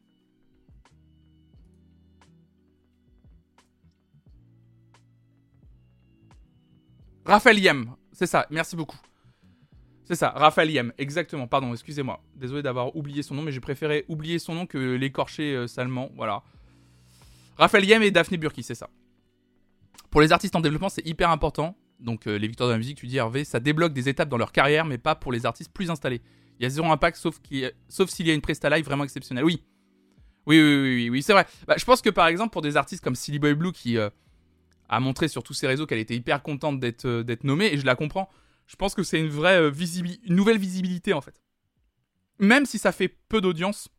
Raphaël Yem, c'est ça, merci beaucoup. C'est ça, Raphaël Yem, exactement, pardon, excusez-moi. Désolé d'avoir oublié son nom, mais j'ai préféré oublier son nom que l'écorcher euh, salement, voilà. Raphaël Yem et Daphné Burki, c'est ça. Pour les artistes en développement, c'est hyper important. Donc euh, les victoires de la musique, tu dis Hervé, ça débloque des étapes dans leur carrière, mais pas pour les artistes plus installés. Il y a zéro impact, sauf, s'il y a une presta live vraiment exceptionnelle. Oui. Oui, oui, oui, oui, c'est vrai. Bah, je pense que par exemple, pour des artistes comme Silly Boy Blue, qui euh, a montré sur tous ses réseaux qu'elle était hyper contente d'être euh, d'être nommée, et je la comprends, je pense que c'est une vraie euh, une nouvelle visibilité en fait. Même si ça fait peu d'audience,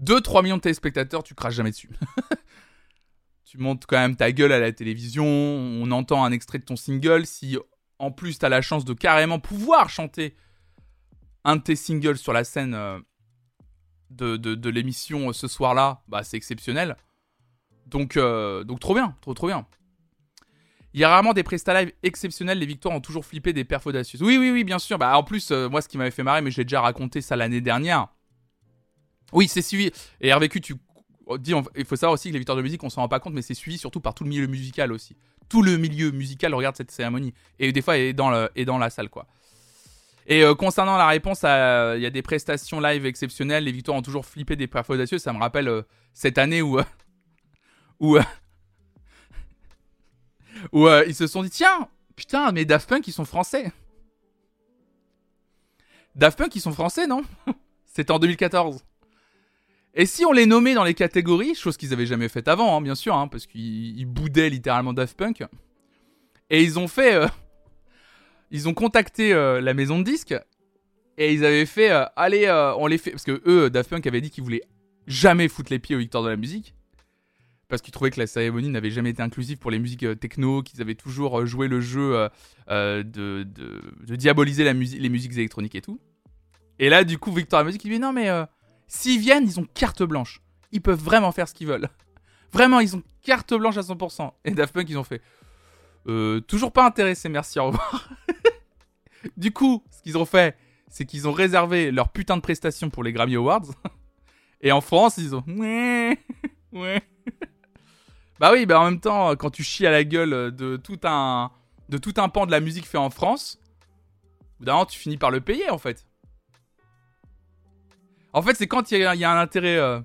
2-3 millions de téléspectateurs, tu craches jamais dessus. (laughs) tu montes quand même ta gueule à la télévision, on entend un extrait de ton single, si en plus, t'as la chance de carrément pouvoir chanter un de tes singles sur la scène euh, de, de, l'émission euh, ce soir-là, bah, c'est exceptionnel. Donc, euh, donc trop bien, trop trop bien. Il y a rarement des prestats live exceptionnels, les victoires ont toujours flippé des perfs audacieuses. Oui, oui, oui, bien sûr. Bah, en plus, moi, ce qui m'avait fait marrer, mais j'ai déjà raconté ça l'année dernière. Oui, c'est suivi. Et Hervé tu dis, il faut savoir aussi que les victoires de musique, on s'en rend pas compte, mais c'est suivi surtout par tout le milieu musical aussi tout le milieu musical regarde cette cérémonie. Et des fois, est dans, le, est dans la salle, quoi. Et euh, concernant la réponse, il y a des prestations live exceptionnelles. Les victoires ont toujours flippé des perfs audacieux. Ça me rappelle euh, cette année où. (laughs) où. (laughs) où euh, ils se sont dit tiens, putain, mais Daft Punk, ils sont français. Daft Punk, ils sont français, non? (laughs) C'était en 2014. Et si on les nommait dans les catégories, chose qu'ils avaient jamais faite avant, hein, bien sûr, hein, parce qu'ils boudaient littéralement Daft Punk, et ils ont fait, euh, ils ont contacté euh, la maison de disques et ils avaient fait, euh, allez, on les fait, parce que eux, Daft Punk avait dit qu'ils voulaient jamais foutre les pieds aux victoires de la musique, parce qu'ils trouvaient que la cérémonie n'avait jamais été inclusive pour les musiques techno, qu'ils avaient toujours joué le jeu de, diaboliser la musique, les musiques électroniques et tout. Et là, du coup, Victor de la musique, il dit non mais S'ils viennent, ils ont carte blanche. Ils peuvent vraiment faire ce qu'ils veulent. (laughs) Vraiment, ils ont carte blanche à 100%. Et Daft Punk, ils ont fait. Euh, toujours pas intéressé, merci, au revoir. Du coup, ce qu'ils ont fait, c'est qu'ils ont réservé leur putain de prestation pour les Grammy Awards. Et en France, ils ont. Ouais. (laughs) Ouais. bah oui, bah en même temps, quand tu chies à la gueule de tout un, de tout un pan de la musique fait en France, d'un tu finis par le payer en fait. En fait, c'est quand il y, a un intérêt euh,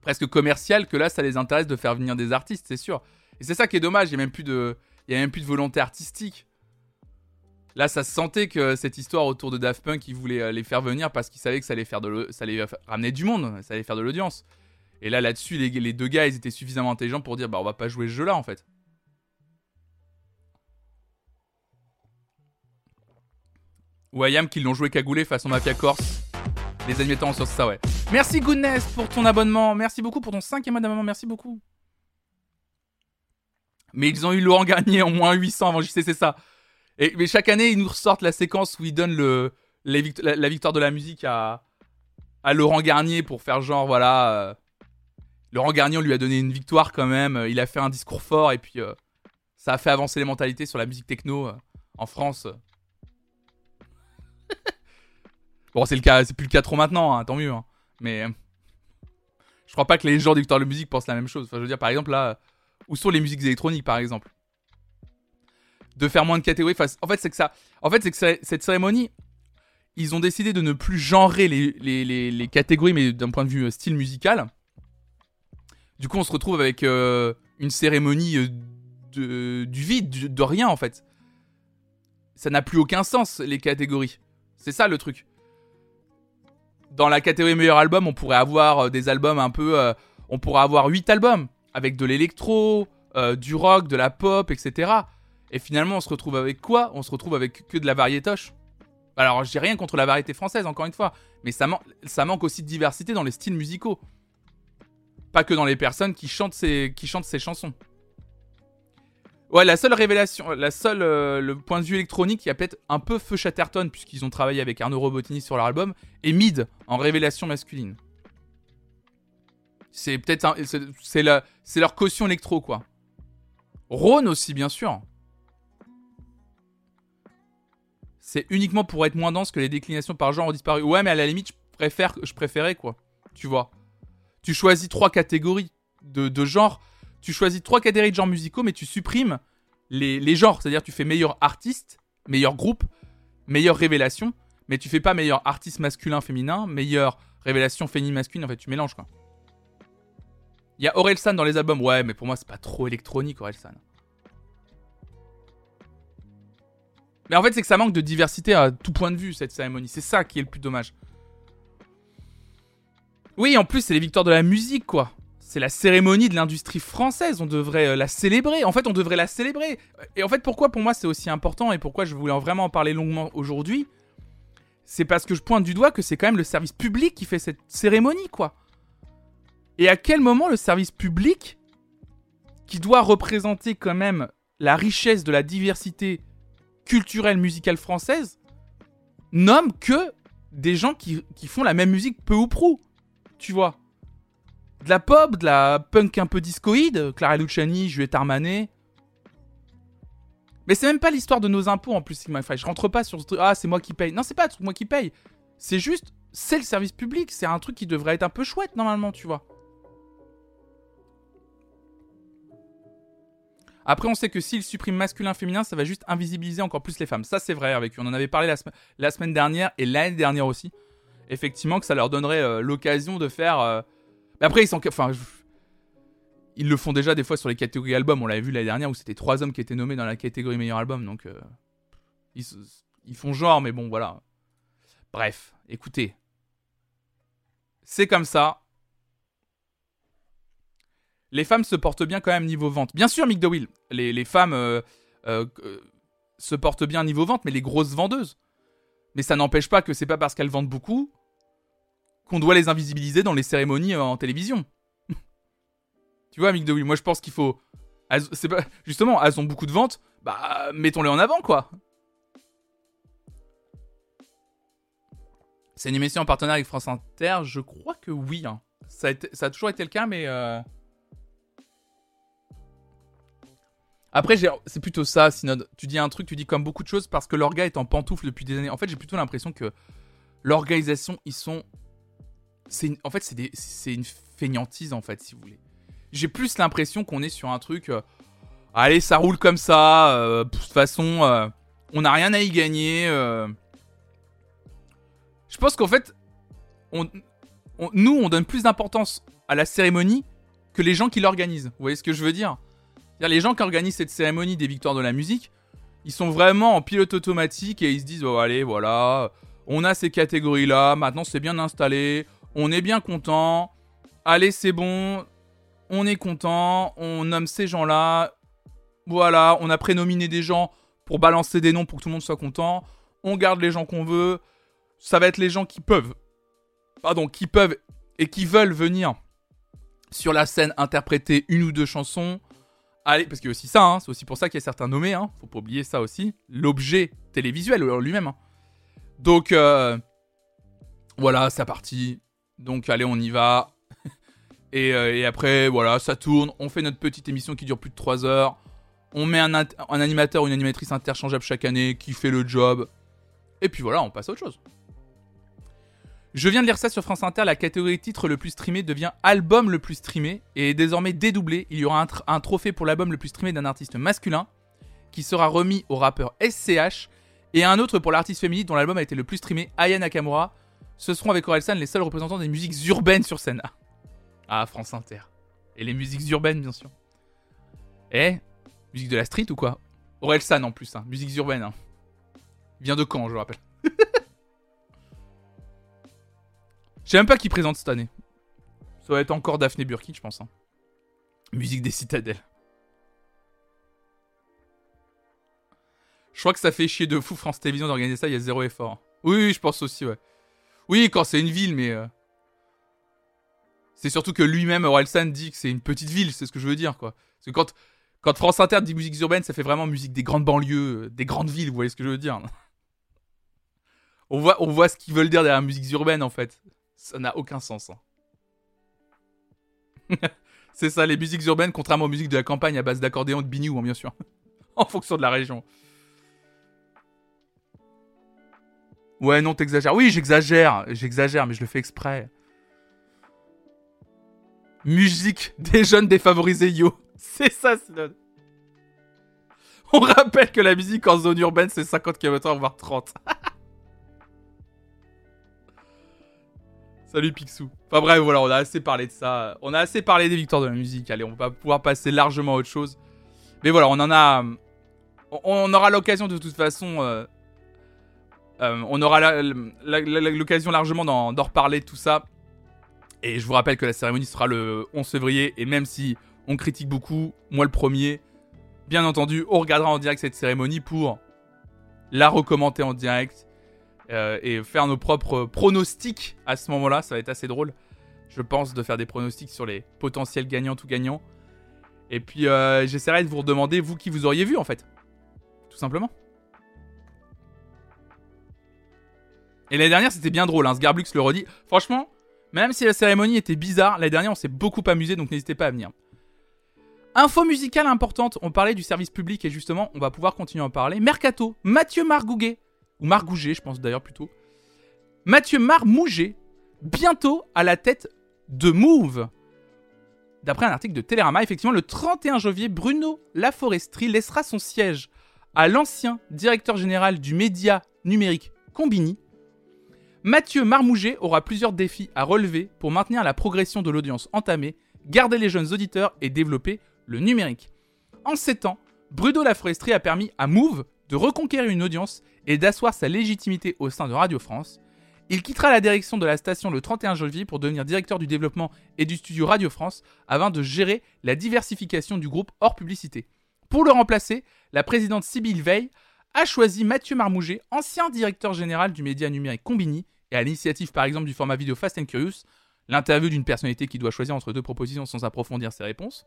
presque commercial que là, ça les intéresse de faire venir des artistes, c'est sûr. Et c'est ça qui est dommage, il n'y a même plus de volonté artistique. Là, ça se sentait que cette histoire autour de Daft Punk, ils voulaient euh, les faire venir parce qu'ils savaient que ça allait, faire de ça allait ramener du monde, ça allait faire de l'audience. Et là, là-dessus, les, deux gars, ils étaient suffisamment intelligents pour dire bah, on va pas jouer ce jeu-là, en fait. Ou Ayam qui l'ont joué cagoulé façon Mafia Corse. Les animateurs sur ça, ouais. Merci Goodness pour ton abonnement. Merci beaucoup pour ton cinquième abonnement. Merci beaucoup. Mais ils ont eu Laurent Garnier en moins 800 avant JC, c'est ça. Et, mais chaque année, ils nous ressortent la séquence où ils donnent le, la, victoire de la musique à, à Laurent Garnier pour faire genre, voilà. Euh, Laurent Garnier, on lui a donné une victoire quand même. Il a fait un discours fort et puis euh, ça a fait avancer les mentalités sur la musique techno euh, en France. (laughs) Bon, c'est le cas, c'est plus le cas trop maintenant, hein, tant mieux. Hein. Mais je crois pas que les gens des de musique pensent la même chose. Enfin, je veux dire, par exemple, là, où sont les musiques électroniques, par exemple? De faire moins de catégories. en fait, c'est que ça. En fait, c'est que cette cérémonie, ils ont décidé de ne plus genrer les, catégories, mais d'un point de vue euh, style musical. Du coup, on se retrouve avec euh, une cérémonie euh, du vide, de rien en fait. Ça n'a plus aucun sens, les catégories. C'est ça le truc dans la catégorie meilleur album, on pourrait avoir des albums un peu. On pourrait avoir 8 albums avec de l'électro, du rock, de la pop, etc. Et finalement, on se retrouve avec quoi? On se retrouve avec que de la variétoche. Alors, j'ai rien contre la variété française, encore une fois, mais ça, manque aussi de diversité dans les styles musicaux. Pas que dans les personnes qui chantent ces, chansons. Ouais, la seule révélation, la seule, euh, le point de vue électronique qui a peut-être un peu feu Chatterton, puisqu'ils ont travaillé avec Arnaud Robotini sur leur album, et Mid en révélation masculine. C'est peut-être, c'est leur caution électro, quoi. Rhône aussi, bien sûr. C'est uniquement pour être moins dense que les déclinations par genre ont disparu. Ouais, mais à la limite, je préfère, je préférais, quoi. Tu vois. Tu choisis trois catégories de, de genre tu choisis trois catégories de genres musicaux, mais tu supprimes les, genres. C'est-à-dire, tu fais meilleur artiste, meilleur groupe, meilleure révélation, mais tu fais pas meilleur artiste masculin, féminin, meilleure révélation féminine, masculine. En fait, tu mélanges quoi. Il y a Orelsan dans les albums. Ouais, mais pour moi, c'est pas trop électronique, Orelsan. Mais en fait, c'est que ça manque de diversité à tout point de vue, cette cérémonie. C'est ça qui est le plus dommage. Oui, en plus, c'est les victoires de la musique, quoi c'est la cérémonie de l'industrie française, on devrait euh, la célébrer. En fait, on devrait la célébrer. Et en fait, pourquoi pour moi c'est aussi important et pourquoi je voulais vraiment en parler longuement aujourd'hui C'est parce que je pointe du doigt que c'est quand même le service public qui fait cette cérémonie, quoi. Et à quel moment le service public, qui doit représenter quand même la richesse de la diversité culturelle musicale française nomme que des gens qui, font la même musique peu ou prou. Tu vois de la pop, de la punk un peu discoïde, Clara Luciani, Juliette Armanet. Mais c'est même pas l'histoire de nos impôts en plus, Sigma Je rentre pas sur ce truc. Ah, c'est moi qui paye. Non, c'est pas moi qui paye. C'est juste, c'est le service public. C'est un truc qui devrait être un peu chouette normalement, tu vois. Après, on sait que s'il supprime masculin-féminin, ça va juste invisibiliser encore plus les femmes. Ça, c'est vrai avec On en avait parlé la, semaine dernière et l'année dernière aussi. Effectivement, que ça leur donnerait euh, l'occasion de faire. Euh, après, ils le font déjà des fois sur les catégories albums. On l'avait vu l'année dernière où c'était trois hommes qui étaient nommés dans la catégorie meilleur album. Donc, euh, ils, font genre, mais bon, voilà. Bref, écoutez. C'est comme ça. Les femmes se portent bien quand même niveau vente. Bien sûr, Mick DeWill. Les, les femmes euh, euh, se portent bien niveau vente, mais les grosses vendeuses. Mais ça n'empêche pas que c'est pas parce qu'elles vendent beaucoup qu'on doit les invisibiliser dans les cérémonies en télévision. (laughs) tu vois, Mick DeWill, moi je pense qu'il faut. C'est pas... Justement, elles ont beaucoup de ventes, bah mettons-les en avant quoi. C'est une émission en partenariat avec France Inter Je crois que oui. Hein. Ça, a toujours été le cas, mais. Euh, Après, c'est plutôt ça, Synode. Tu dis un truc, tu dis comme beaucoup de choses parce que l'orga est en pantoufle depuis des années. En fait, j'ai plutôt l'impression que l'organisation, ils sont. En fait, c'est une feignantise, en fait, si vous voulez. J'ai plus l'impression qu'on est sur un truc. Euh, allez, ça roule comme ça. Euh, de toute façon, euh, on n'a rien à y gagner. Je pense qu'en fait, nous, on donne plus d'importance à la cérémonie que les gens qui l'organisent. Vous voyez ce que je veux dire? Les gens qui organisent cette cérémonie des victoires de la musique, ils sont vraiment en pilote automatique et ils se disent allez voilà, on a ces catégories là, maintenant c'est bien installé, on est bien content, allez c'est bon, on est content, on nomme ces gens là, voilà, on a prénominé des gens pour balancer des noms pour que tout le monde soit content, on garde les gens qu'on veut, ça va être les gens qui peuvent, pardon, qui peuvent et qui veulent venir sur la scène interpréter une ou deux chansons Allez, parce qu'il y a aussi ça, hein, c'est aussi pour ça qu'il y a certains nommés, hein, faut pas oublier ça aussi, l'objet télévisuel lui-même. Hein. Donc, euh, voilà, c'est parti. Donc, allez, on y va. (laughs) Euh, et, après, voilà, ça tourne. On fait notre petite émission qui dure plus de 3 heures. On met un, un animateur ou une animatrice interchangeable chaque année qui fait le job. Et puis voilà, on passe à autre chose. Je viens de lire ça sur France Inter, la catégorie titre le plus streamé devient album le plus streamé et est désormais dédoublé. Il y aura un, trophée pour l'album le plus streamé d'un artiste masculin qui sera remis au rappeur SCH et un autre pour l'artiste féminine dont l'album a été le plus streamé, Aya Nakamura. Ce seront avec Orelsan les seuls représentants des musiques urbaines sur scène. Ah, France Inter. Et les musiques urbaines, bien sûr. Eh Musique de la street ou quoi? Orelsan en plus, hein. musiques urbaines. Hein. Vient de quand, je rappelle? Je sais même pas qui présente cette année. Ça va être encore Daphné Burki, je pense. Hein. Musique des citadelles. Je crois que ça fait chier de fou France Télévisions d'organiser ça, il y a zéro effort. Oui, je pense aussi, ouais. Oui, quand c'est une ville, mais... Euh, c'est surtout que lui-même, Orelsan, dit que c'est une petite ville, c'est ce que je veux dire, quoi. Parce que quand, France Inter dit musique urbaine, ça fait vraiment musique des grandes banlieues, euh, des grandes villes, vous voyez ce que je veux dire on voit, on voit ce qu'ils veulent dire derrière musique urbaine, en fait. Ça n'a aucun sens. Hein. (laughs) c'est ça, les musiques urbaines, contrairement aux musiques de la campagne à base d'accordéon de biniou, hein, bien sûr. (laughs) en fonction de la région. Ouais, non, t'exagères. Oui, j'exagère. J'exagère, mais je le fais exprès. Musique des jeunes défavorisés, yo. (laughs) C'est ça, Synode. On rappelle que la musique en zone urbaine, c'est 50 km/h, voire 30. Salut Picsou. Enfin bref, voilà, on a assez parlé de ça. On a assez parlé des victoires de la musique. Allez, on va pouvoir passer largement à autre chose. Mais voilà, on en a. On aura l'occasion de toute façon. Euh, euh, on aura l'occasion largement d'en reparler de tout ça. Et je vous rappelle que la cérémonie sera le 11 février. Et même si on critique beaucoup, moi le premier, bien entendu, on regardera en direct cette cérémonie pour la recommenter en direct euh, et faire nos propres pronostics à ce moment-là. Ça va être assez drôle, je pense, de faire des pronostics sur les potentiels gagnants ou gagnants. Et puis euh, j'essaierai de vous redemander, vous qui vous auriez vu en fait. Tout simplement. Et l'année dernière, c'était bien drôle, hein, Sgarblux le redit. Franchement, même si la cérémonie était bizarre, l'année dernière, on s'est beaucoup amusé, donc n'hésitez pas à venir. Info musicale importante, on parlait du service public et justement, on va pouvoir continuer à en parler. Mercato, Mathieu Margouguet, ou Margouget, je pense d'ailleurs plutôt. Mathieu Marmouget, bientôt à la tête de Move. D'après un article de Télérama, effectivement, le 31 janvier, Bruno Laforestrie laissera son siège à l'ancien directeur général du média numérique Combini. Mathieu Marmouget aura plusieurs défis à relever pour maintenir la progression de l'audience entamée, garder les jeunes auditeurs et développer le numérique. En 7 ans, Bruno Laforestrie a permis à Move de reconquérir une audience et d'asseoir sa légitimité au sein de Radio France. Il quittera la direction de la station le 31 janvier pour devenir directeur du développement et du studio Radio France afin de gérer la diversification du groupe hors publicité. Pour le remplacer, la présidente Sybille Veil a choisi Mathieu Marmouget, ancien directeur général du média numérique Combini, et à l'initiative par exemple du format vidéo Fast and Curious, l'interview d'une personnalité qui doit choisir entre deux propositions sans approfondir ses réponses.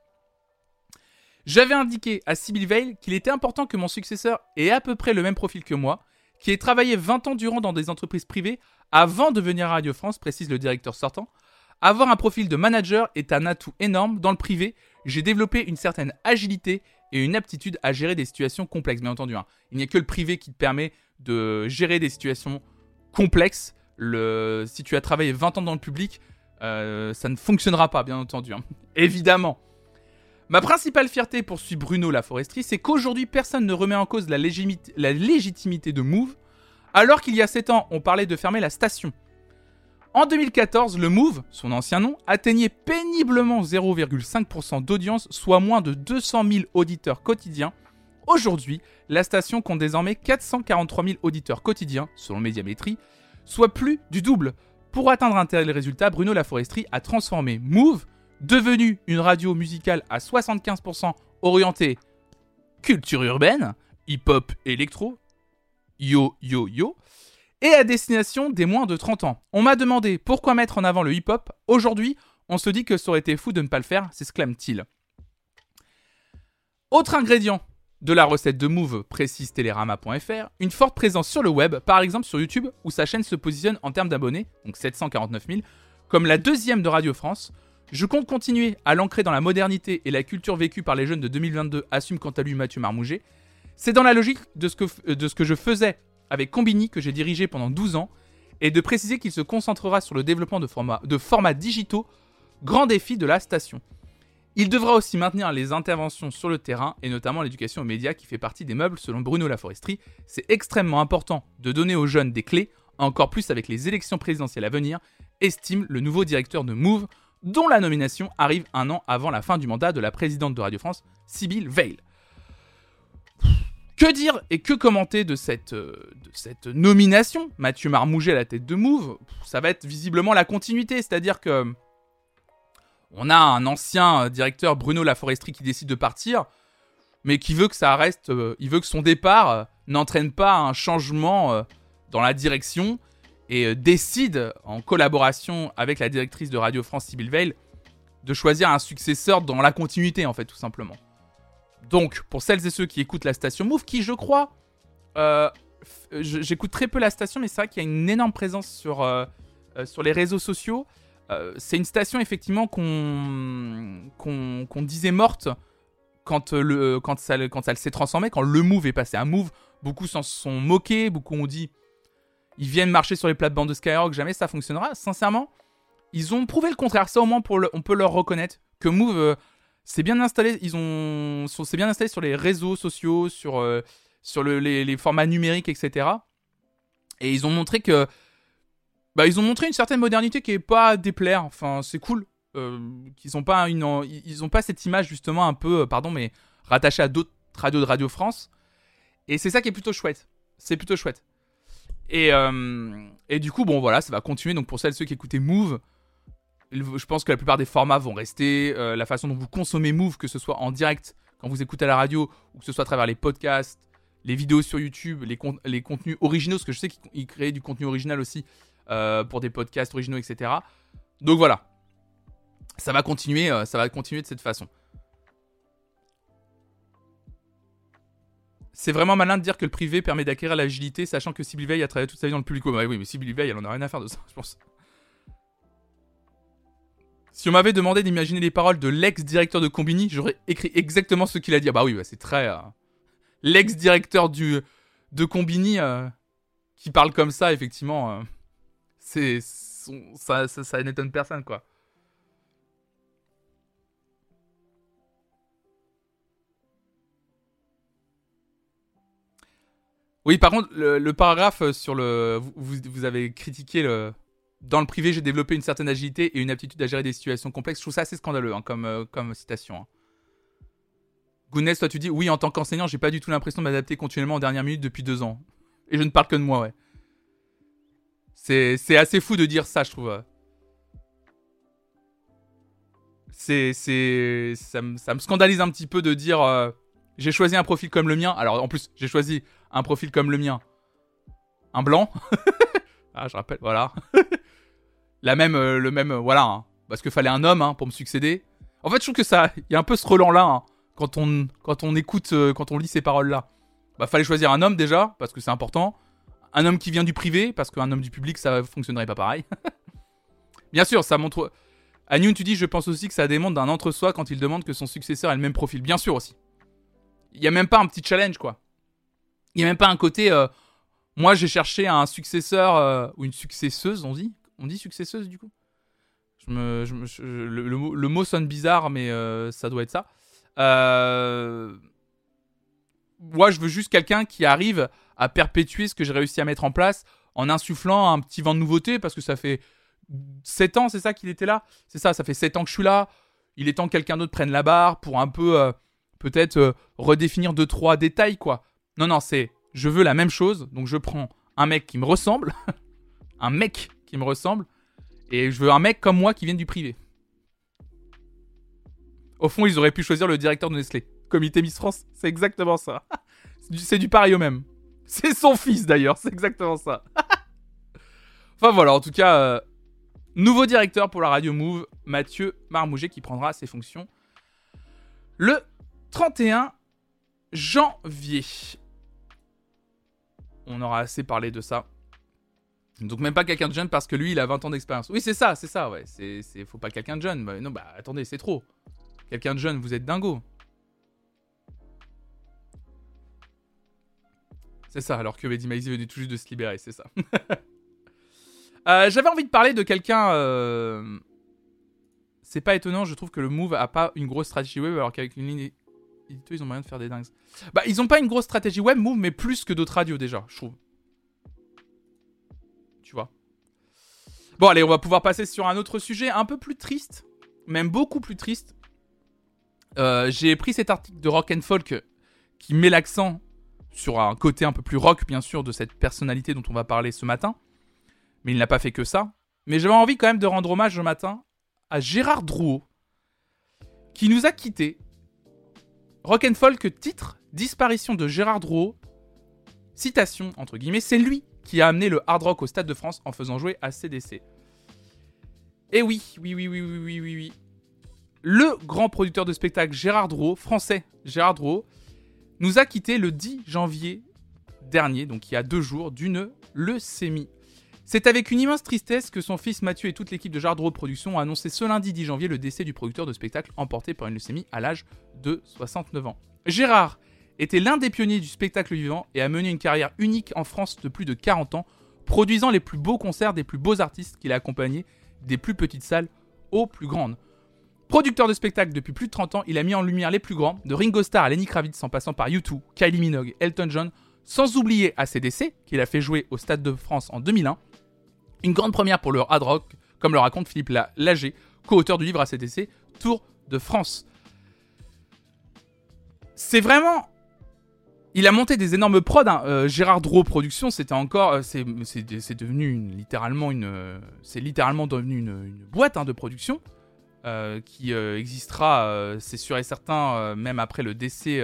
J'avais indiqué à Sybille Veil qu'il était important que mon successeur ait à peu près le même profil que moi, qui ait travaillé 20 ans durant dans des entreprises privées avant de venir à Radio France, précise le directeur sortant. Avoir un profil de manager est un atout énorme. Dans le privé, j'ai développé une certaine agilité et une aptitude à gérer des situations complexes, bien entendu. Hein. Il n'y a que le privé qui te permet de gérer des situations complexes. Le... Si tu as travaillé 20 ans dans le public, euh, ça ne fonctionnera pas, bien entendu. Hein. Évidemment. Ma principale fierté, poursuit Bruno Laforestrie, c'est qu'aujourd'hui personne ne remet en cause la, légitimité de Move, alors qu'il y a 7 ans on parlait de fermer la station. En 2014, le Move, son ancien nom, atteignait péniblement 0,5% d'audience, soit moins de 200 000 auditeurs quotidiens. Aujourd'hui, la station compte désormais 443 000 auditeurs quotidiens, selon Médiamétrie, soit plus du double. Pour atteindre un tel résultat, Bruno Laforestrie a transformé Move devenu une radio musicale à 75% orientée culture urbaine, hip-hop électro, yo yo yo, et à destination des moins de 30 ans. On m'a demandé pourquoi mettre en avant le hip-hop. Aujourd'hui, on se dit que ça aurait été fou de ne pas le faire, s'exclame-t-il. Autre ingrédient de la recette de Move, précise Télérama.fr, une forte présence sur le web, par exemple sur YouTube, où sa chaîne se positionne en termes d'abonnés, donc 749 000, comme la deuxième de Radio France, je compte continuer à l'ancrer dans la modernité et la culture vécue par les jeunes de 2022, assume quant à lui Mathieu Marmouget. C'est dans la logique de ce, que, euh, je faisais avec Combini que j'ai dirigé pendant 12 ans, et de préciser qu'il se concentrera sur le développement de formats, de formats digitaux, grand défi de la station. Il devra aussi maintenir les interventions sur le terrain, et notamment l'éducation aux médias qui fait partie des meubles selon Bruno Laforestrie. C'est extrêmement important de donner aux jeunes des clés, encore plus avec les élections présidentielles à venir, estime le nouveau directeur de Move, dont la nomination arrive un an avant la fin du mandat de la présidente de Radio France, Sybille Veil. Que dire et que commenter de cette, euh, nomination? Mathieu Marmouget à la tête de Move, ça va être visiblement la continuité, c'est-à-dire que on a un ancien directeur Bruno Laforestrie qui décide de partir, mais qui veut que ça reste, euh, il veut que son départ euh, n'entraîne pas un changement dans la direction et euh, décide, en collaboration avec la directrice de Radio France, Sybille Veil, de choisir un successeur dans la continuité, en fait, tout simplement. Donc, pour celles et ceux qui écoutent la station Move, qui, je crois, euh, j'écoute très peu la station, mais c'est vrai qu'il y a une énorme présence sur, euh, sur les réseaux sociaux. c'est une station, effectivement, qu'on qu'on disait morte quand, le, quand ça, quand ça s'est transformé, quand le Move est passé à Move. Beaucoup s'en sont moqués, beaucoup ont dit ils viennent marcher sur les plates-bandes de Skyrock, jamais ça fonctionnera. Sincèrement, ils ont prouvé le contraire. Ça, au moins, pour on peut leur reconnaître que Move euh, c'est bien installé. Ils ont, c'est bien installé sur les réseaux sociaux, sur, euh, sur les, formats numériques, etc. Et ils ont montré que, bah, ils ont montré une certaine modernité qui est pas à déplaire. Enfin, c'est cool. Euh, qu'ils ont pas une, ils ont pas cette image justement un peu, pardon, mais rattachée à d'autres radios de Radio France. Et c'est ça qui est plutôt chouette. C'est plutôt chouette. Et, euh, et du coup, bon voilà, ça va continuer. Donc pour celles et ceux qui écoutaient Move, je pense que la plupart des formats vont rester. Euh, la façon dont vous consommez Move, que ce soit en direct quand vous écoutez à la radio, ou que ce soit à travers les podcasts, les vidéos sur YouTube, les, contenus originaux, parce que je sais qu'ils créent du contenu original aussi euh, pour des podcasts originaux, etc. Donc voilà, ça va continuer, ça va continuer de cette façon. C'est vraiment malin de dire que le privé permet d'acquérir l'agilité, sachant que Sibyl Veil a travaillé toute sa vie dans le public. Bah oui, mais Sibyl Veil, elle en a rien à faire de ça, je pense. Si on m'avait demandé d'imaginer les paroles de l'ex-directeur de Combini, j'aurais écrit exactement ce qu'il a dit. Ah bah oui, bah c'est très... Euh, l'ex-directeur du de Combini euh, qui parle comme ça, effectivement, euh, c'est ça, ça, ça n'étonne personne, quoi. Oui, par contre, le, paragraphe sur le... Vous, vous, avez critiqué le... Dans le privé, j'ai développé une certaine agilité et une aptitude à gérer des situations complexes. Je trouve ça assez scandaleux hein, comme, euh, comme citation. Hein. Toi tu dis, oui, en tant qu'enseignant, j'ai pas du tout l'impression de m'adapter continuellement en dernière minute depuis deux ans. Et je ne parle que de moi, ouais. C'est assez fou de dire ça, je trouve. C'est... Ça, ça me scandalise un petit peu de dire... Euh, j'ai choisi un profil comme le mien. Alors en plus, j'ai choisi un profil comme le mien. Un blanc. (laughs) ah, je rappelle, voilà. (laughs) La même, euh, le même, euh, voilà. Hein. Parce qu'il fallait un homme hein, pour me succéder. En fait, je trouve que ça, il y a un peu ce relent-là hein, quand on, quand on écoute, euh, quand on lit ces paroles-là. Bah, fallait choisir un homme déjà parce que c'est important. Un homme qui vient du privé parce qu'un homme du public ça fonctionnerait pas pareil. (laughs) Bien sûr, ça montre. Anyoun, tu dis, je pense aussi que ça démontre d'un entre-soi quand il demande que son successeur ait le même profil. Bien sûr aussi. Il y a même pas un petit challenge quoi. Il y a même pas un côté. moi, j'ai cherché un successeur ou une successeuse, on dit. On dit successeuse du coup? Le, mot, sonne bizarre, mais euh, ça doit être ça. Euh, moi, je veux juste quelqu'un qui arrive à perpétuer ce que j'ai réussi à mettre en place en insufflant un petit vent de nouveauté, parce que ça fait 7 ans, c'est ça qu'il était là? C'est ça, ça fait 7 ans que je suis là. Il est temps que quelqu'un d'autre prenne la barre pour un peu, euh, peut-être, redéfinir 2-3 détails, quoi. Non, non, c'est, je veux la même chose, donc je prends un mec qui me ressemble, (laughs) un mec me ressemble. Et je veux un mec comme moi qui vienne du privé. Au fond, ils auraient pu choisir le directeur de Nestlé. Comité Miss France, c'est exactement ça. (laughs) c'est du, pareil au même. C'est son fils d'ailleurs, c'est exactement ça. (laughs) enfin voilà, en tout cas, euh, nouveau directeur pour la radio Move, Mathieu Marmouget, qui prendra ses fonctions le 31 janvier. On aura assez parlé de ça. Donc même pas quelqu'un de jeune parce que lui, il a 20 ans d'expérience. Oui, c'est ça, c'est ça, ouais. C'est, c'est, faut pas quelqu'un de jeune. Bah, non, bah attendez, c'est trop. Quelqu'un de jeune, vous êtes dingo. C'est ça, alors que Eddie Maisy venait tout juste de se libérer, c'est ça. (laughs) Euh, j'avais envie de parler de quelqu'un... Euh, c'est pas étonnant, je trouve que le Move a pas une grosse stratégie web, alors qu'avec une ligne ils ont moyen de faire des dingues. Bah, ils ont pas une grosse stratégie web, Move, mais plus que d'autres radios déjà, je trouve. Bon, allez, on va pouvoir passer sur un autre sujet un peu plus triste, même beaucoup plus triste. Euh, j'ai pris cet article de Rock and Folk qui met l'accent sur un côté un peu plus rock, bien sûr, de cette personnalité dont on va parler ce matin. Mais il n'a pas fait que ça. Mais j'avais envie quand même de rendre hommage ce matin à Gérard Drouot, qui nous a quittés. Rock titre Disparition de Gérard Drouot. Citation, entre guillemets, c'est lui qui a amené le hard rock au Stade de France en faisant jouer à CDC. Et oui, oui, oui, oui, oui, oui, oui, oui. Le grand producteur de spectacle Gérard Drouot, français Gérard Drouot, nous a quitté le 10 janvier dernier, donc il y a deux jours, d'une leucémie. C'est avec une immense tristesse que son fils Mathieu et toute l'équipe de Drouot Productions ont annoncé ce lundi 10 janvier le décès du producteur de spectacle emporté par une leucémie à l'âge de 69 ans. Gérard était l'un des pionniers du spectacle vivant et a mené une carrière unique en France de plus de 40 ans, produisant les plus beaux concerts des plus beaux artistes qu'il a accompagnés, des plus petites salles aux plus grandes. Producteur de spectacles depuis plus de 30 ans, il a mis en lumière les plus grands, de Ringo Starr à Lenny Kravitz en passant par U2, Kylie Minogue, Elton John, sans oublier ACDC, qu'il a fait jouer au Stade de France en 2001. Une grande première pour le hard rock, comme le raconte Philippe Lager, co-auteur du livre ACDC, Tour de France. C'est vraiment il a monté des énormes prods. Hein. Euh, Gérard Drouot Productions, c'était encore, euh, c'est, devenu littéralement une, euh, c'est littéralement devenu une, boîte hein, de production qui existera, c'est sûr et certain, même après le décès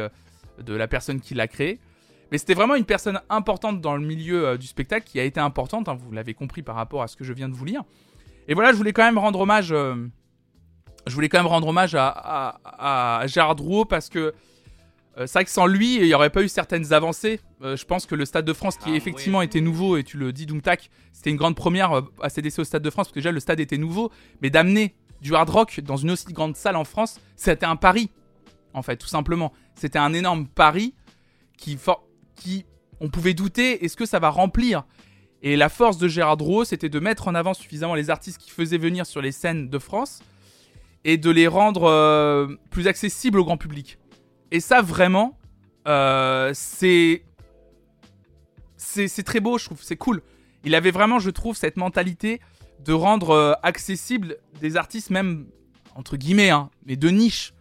de la personne qui l'a créé. Mais c'était vraiment une personne importante dans le milieu du spectacle, qui a été importante. Hein, vous l'avez compris par rapport à ce que je viens de vous lire. Et voilà, je voulais quand même rendre hommage. je voulais quand même rendre hommage à, à Gérard Drouot parce que Euh, c'est vrai que sans lui, il n'y aurait pas eu certaines avancées. Euh, je pense que le Stade de France, qui Ah, effectivement oui. était nouveau, et tu le dis, Doomtac, c'était une grande première euh, à CDC au Stade de France, parce que déjà le stade était nouveau, mais d'amener du hard rock dans une aussi grande salle en France, c'était un pari, en fait, tout simplement. C'était un énorme pari qui, for- on pouvait douter, est-ce que ça va remplir? Et la force de Gérard Drouot, c'était de mettre en avant suffisamment les artistes qui faisaient venir sur les scènes de France, et de les rendre euh, plus accessibles au grand public. Et ça, vraiment, euh, c'est. C'est très beau, je trouve, c'est cool. Il avait vraiment, je trouve, cette mentalité de rendre euh, accessible des artistes, même, entre guillemets, hein, mais de niche.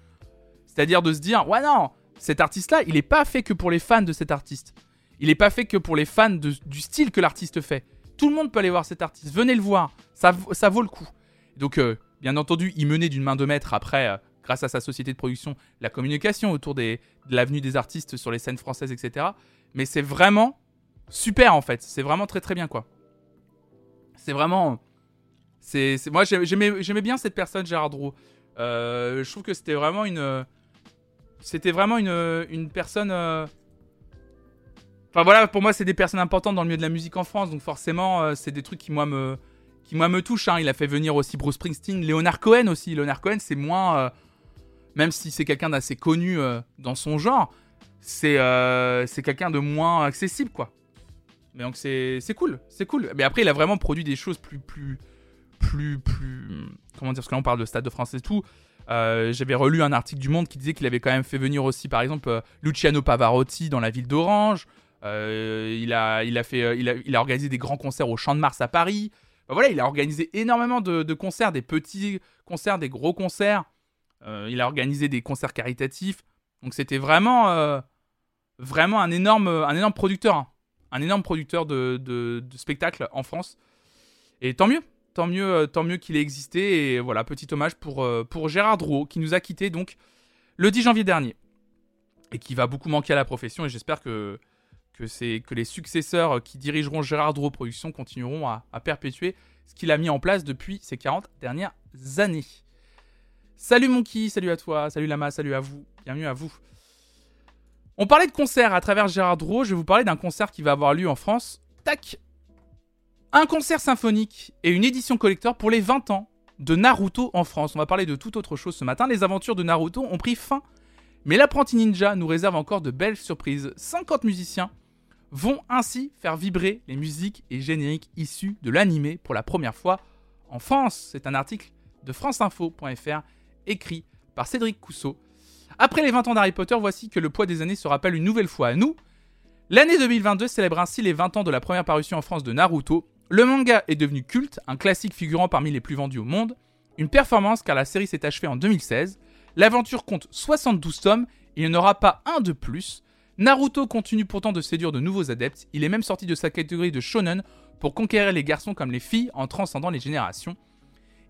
C'est-à-dire de se dire, ouais, non, cet artiste-là, il est pas fait que pour les fans de cet artiste. Il est pas fait que pour les fans de- du style que l'artiste fait. Tout le monde peut aller voir cet artiste. Venez le voir. Ça, ça vaut le coup. Donc, euh, bien entendu, il menait d'une main de maître après, euh, grâce à sa société de production, la communication autour de l'avenue des artistes sur les scènes françaises, etc. Mais c'est vraiment super en fait. C'est vraiment très très bien quoi. C'est vraiment. C'est, moi j'ai- j'aimais, bien cette personne, Gérard Drouot. Euh, je trouve que c'était vraiment une. C'était vraiment une, personne. euh, Enfin voilà, pour moi c'est des personnes importantes dans le milieu de la musique en France, donc forcément euh, c'est des trucs qui moi me, qui moi me touchent. hein. Il a fait venir aussi Bruce Springsteen, Leonard Cohen aussi. Leonard Cohen c'est moins, euh, même si c'est quelqu'un d'assez connu dans son genre, c'est quelqu'un de moins accessible quoi. Mais donc c'est c'est cool, c'est cool. Mais après il a vraiment produit des choses plus plus plus plus comment dire parce que là on parle de Stade de France et tout. Euh, J'avais relu un article du Monde qui disait qu'il avait quand même fait venir aussi par exemple euh, Luciano Pavarotti dans la ville d'Orange. Euh, il, a, il, a fait, il, a, organisé des grands concerts au Champ de Mars à Paris. Voilà, il a organisé énormément de, concerts, des petits concerts, des gros concerts. Il a organisé des concerts caritatifs. Donc c'était vraiment, vraiment un énorme, un énorme producteur, hein. un énorme producteur de spectacles en France. Et tant mieux, tant mieux, euh, tant mieux qu'il ait existé. Et voilà, petit hommage pour, euh, pour Gérard Drouot qui nous a quittés donc le 10 janvier dernier et qui va beaucoup manquer à la profession. Et j'espère que que, que les successeurs qui dirigeront Gérard Drouot Productions continueront à, à perpétuer ce qu'il a mis en place depuis ces 40 dernières années. Salut Monkey, salut à toi, salut Lama, salut à vous, bienvenue à vous. On parlait de concert à travers Gérard Drouot, je vais vous parler d'un concert qui va avoir lieu en France. Tac Un concert symphonique et une édition collector pour les 20 ans de Naruto en France. On va parler de toute autre chose ce matin. Les aventures de Naruto ont pris fin, mais l'apprenti ninja nous réserve encore de belles surprises. 50 musiciens vont ainsi faire vibrer les musiques et génériques issus de l'animé pour la première fois en France. C'est un article de franceinfo.fr écrit par Cédric Cousseau. Après les 20 ans d'Harry Potter, voici que le poids des années se rappelle une nouvelle fois à nous. L'année 2022 célèbre ainsi les 20 ans de la première parution en France de Naruto. Le manga est devenu culte, un classique figurant parmi les plus vendus au monde. Une performance car la série s'est achevée en 2016. L'aventure compte 72 tomes il n'y en aura pas un de plus. Naruto continue pourtant de séduire de nouveaux adeptes, il est même sorti de sa catégorie de shonen pour conquérir les garçons comme les filles en transcendant les générations.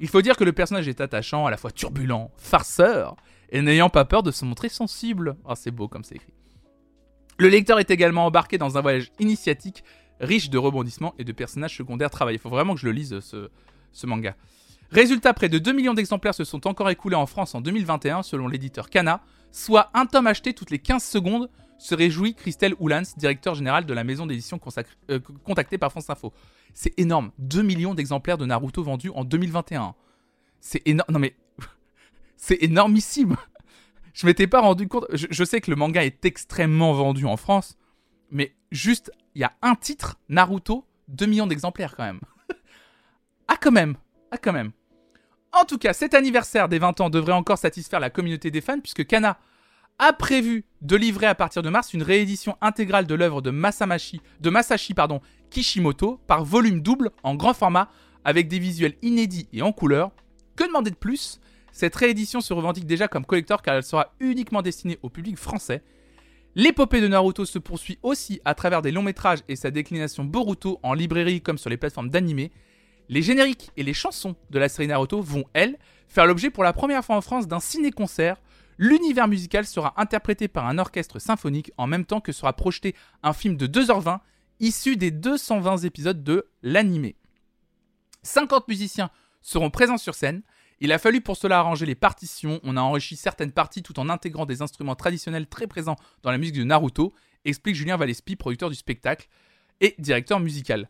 Il faut dire que le personnage est attachant, à la fois turbulent, farceur, et n'ayant pas peur de se montrer sensible. Ah, c'est beau comme c'est écrit. Le lecteur est également embarqué dans un voyage initiatique riche de rebondissements et de personnages secondaires travaillés. Il faut vraiment que je le lise ce, manga. Résultat, près de 2 millions d'exemplaires se sont encore écoulés en France en 2021 selon l'éditeur Kana, soit un tome acheté toutes les 15 secondes, se réjouit Christelle Oulans, directeur général de la maison d'édition euh, contactée par France Info. C'est énorme, 2 millions d'exemplaires de Naruto vendus en 2021. C'est énorme, non mais (laughs) c'est énormissime. Je m'étais pas rendu compte, je sais que le manga est extrêmement vendu en France, mais juste, il y a un titre, Naruto, 2 millions d'exemplaires quand même. (laughs) ah quand même, ah quand même. En tout cas, cet anniversaire des 20 ans devrait encore satisfaire la communauté des fans puisque Kana a prévu de livrer à partir de mars une réédition intégrale de l'œuvre de de Masashi pardon, Kishimoto par volume double en grand format avec des visuels inédits et en couleur. Que demander de plus? Cette réédition se revendique déjà comme collector car elle sera uniquement destinée au public français. L'épopée de Naruto se poursuit aussi à travers des longs métrages et sa déclination Boruto en librairie comme sur les plateformes d'animé. Les génériques et les chansons de la série Naruto vont, elles, faire l'objet pour la première fois en France d'un ciné-concert. L'univers musical sera interprété par un orchestre symphonique en même temps que sera projeté un film de 2h20 issu des 220 épisodes de l'animé. 50 musiciens seront présents sur scène Il a fallu pour cela arranger les partitions, on a enrichi certaines parties tout en intégrant des instruments traditionnels très présents dans la musique de Naruto, explique Julien Valespi, producteur du spectacle et directeur musical.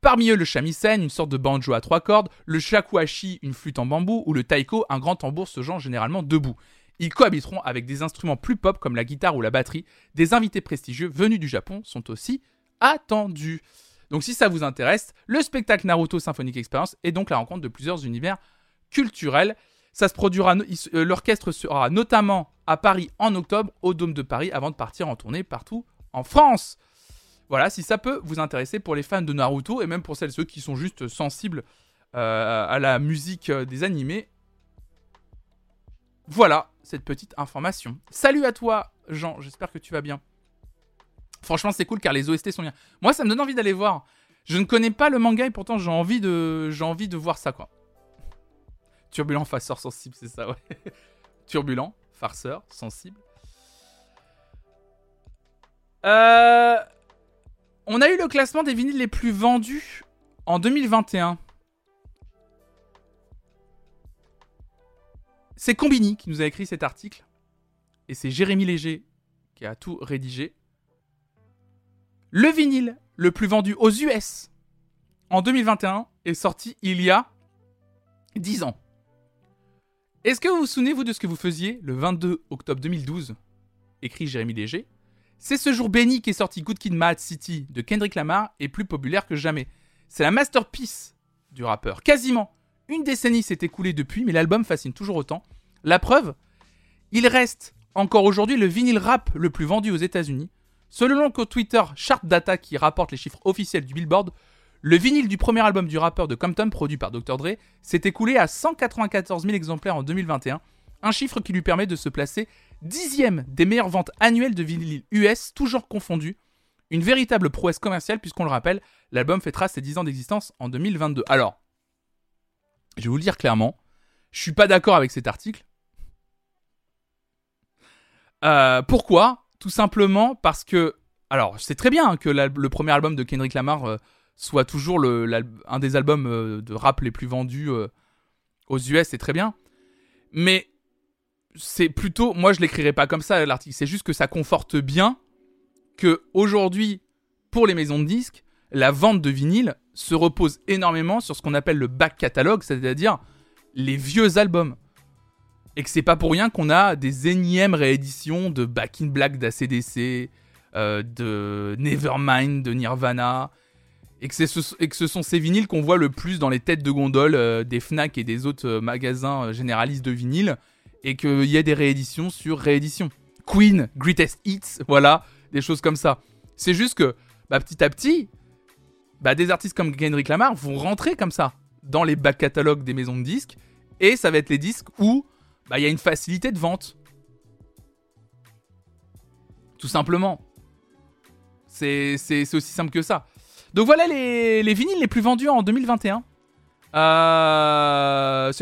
Parmi eux, le shamisen, une sorte de banjo à trois cordes, le shakuhachi, une flûte en bambou, ou le taiko, un grand tambour se genre généralement debout. Ils cohabiteront avec des instruments plus pop comme la guitare ou la batterie. Des invités prestigieux venus du Japon sont aussi attendus. Donc si ça vous intéresse, le spectacle Naruto Symphonic Experience est donc la rencontre de plusieurs univers culturels. Ça se produira, euh, l'orchestre sera notamment à Paris en octobre, au Dôme de Paris, avant de partir en tournée partout en France. Voilà, si ça peut vous intéresser pour les fans de Naruto et même pour celles et ceux qui sont juste sensibles euh, à la musique euh, des animés. Voilà cette petite information. Salut à toi, Jean, j'espère que tu vas bien. Franchement, c'est cool car les OST sont bien. Moi, ça me donne envie d'aller voir. Je ne connais pas le manga et pourtant j'ai envie de, j'ai envie de voir ça quoi. Turbulent, farceur, sensible, c'est ça, ouais. (laughs) Turbulent, farceur, sensible. Euh, on a eu le classement des vinyles les plus vendus en 2021. C'est Combini qui nous a écrit cet article. Et c'est Jérémy Léger qui a tout rédigé. Le vinyle le plus vendu aux US en 2021 est sorti il y a 10 ans. Est-ce que vous vous souvenez, vous, de ce que vous faisiez le 22 octobre 2012 écrit Jérémy Léger c'est ce jour béni qu'est sorti Good Kid Mad City de Kendrick Lamar et plus populaire que jamais. C'est la masterpiece du rappeur. Quasiment une décennie s'est écoulée depuis, mais l'album fascine toujours autant. La preuve, il reste encore aujourd'hui le vinyle rap le plus vendu aux États-Unis. Selon le Twitter Chart Data qui rapporte les chiffres officiels du Billboard, le vinyle du premier album du rappeur de Compton, produit par Dr. Dre, s'est écoulé à 194 000 exemplaires en 2021, un chiffre qui lui permet de se placer dixième des meilleures ventes annuelles de vinyle US, toujours confondues. Une véritable prouesse commerciale, puisqu'on le rappelle, l'album fêtera ses 10 ans d'existence en 2022. Alors, je vais vous le dire clairement, je suis pas d'accord avec cet article. Euh, pourquoi? Tout simplement parce que, alors, c'est très bien que le premier album de Kendrick Lamar euh, soit toujours un des albums euh, de rap les plus vendus aux US, c'est très bien. Mais c'est plutôt, moi je l'écrirai pas comme ça l'article, c'est juste que ça conforte bien que aujourd'hui, pour les maisons de disques, la vente de vinyle se repose énormément sur ce qu'on appelle le back catalogue, c'est-à-dire les vieux albums. Et que c'est pas pour rien qu'on a des énièmes rééditions de Back in Black d'ACDC, euh, de Nevermind de Nirvana, et que, ce, et que ce sont ces vinyles qu'on voit le plus dans les têtes de gondole euh, des Fnac et des autres euh, magasins généralistes de vinyle, et qu'il y ait des rééditions sur rééditions. Queen, Greatest Hits, voilà, des choses comme ça. C'est juste que bah, petit à petit, bah, des artistes comme Kendrick Lamar vont rentrer comme ça dans les back catalogues des maisons de disques et ça va être les disques où bah, il y a une facilité de vente. Tout simplement. C'est aussi simple que ça. Donc voilà les, les vinyles les plus vendus en 2021. Euh,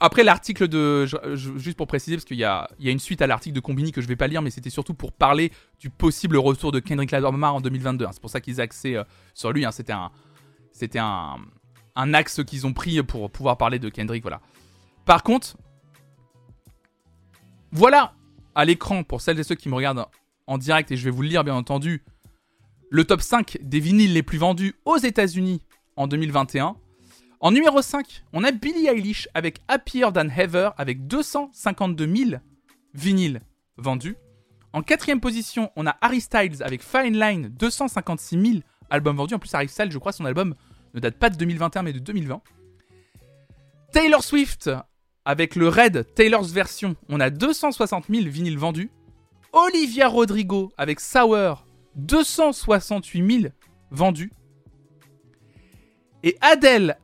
après l'article de, juste pour préciser, parce qu'il y y a une suite à l'article de Combini que je vais pas lire, mais c'était surtout pour parler du possible retour de Kendrick Lamar en 2022. Hein. C'est pour ça qu'ils axaient euh, sur lui. Hein. C'était un, c'était axe qu'ils ont pris pour pouvoir parler de Kendrick. Voilà. Par contre, voilà à l'écran pour celles et ceux qui me regardent en direct et je vais vous le lire bien entendu. Le top 5 des vinyles les plus vendus aux États-Unis en 2021. En numéro 5, on a Billie Eilish avec Happier Than Ever avec 252 000 vinyles vendus. En quatrième position, on a Harry Styles avec Fine Line, 256 000 albums vendus. En plus, Harry Styles, je crois, son album ne date pas de 2021 mais de 2020. Taylor Swift avec le Red Taylor's version, on a 260 000 vinyles vendus. Olivia Rodrigo avec Sour, 268 000 vendus. Et Adele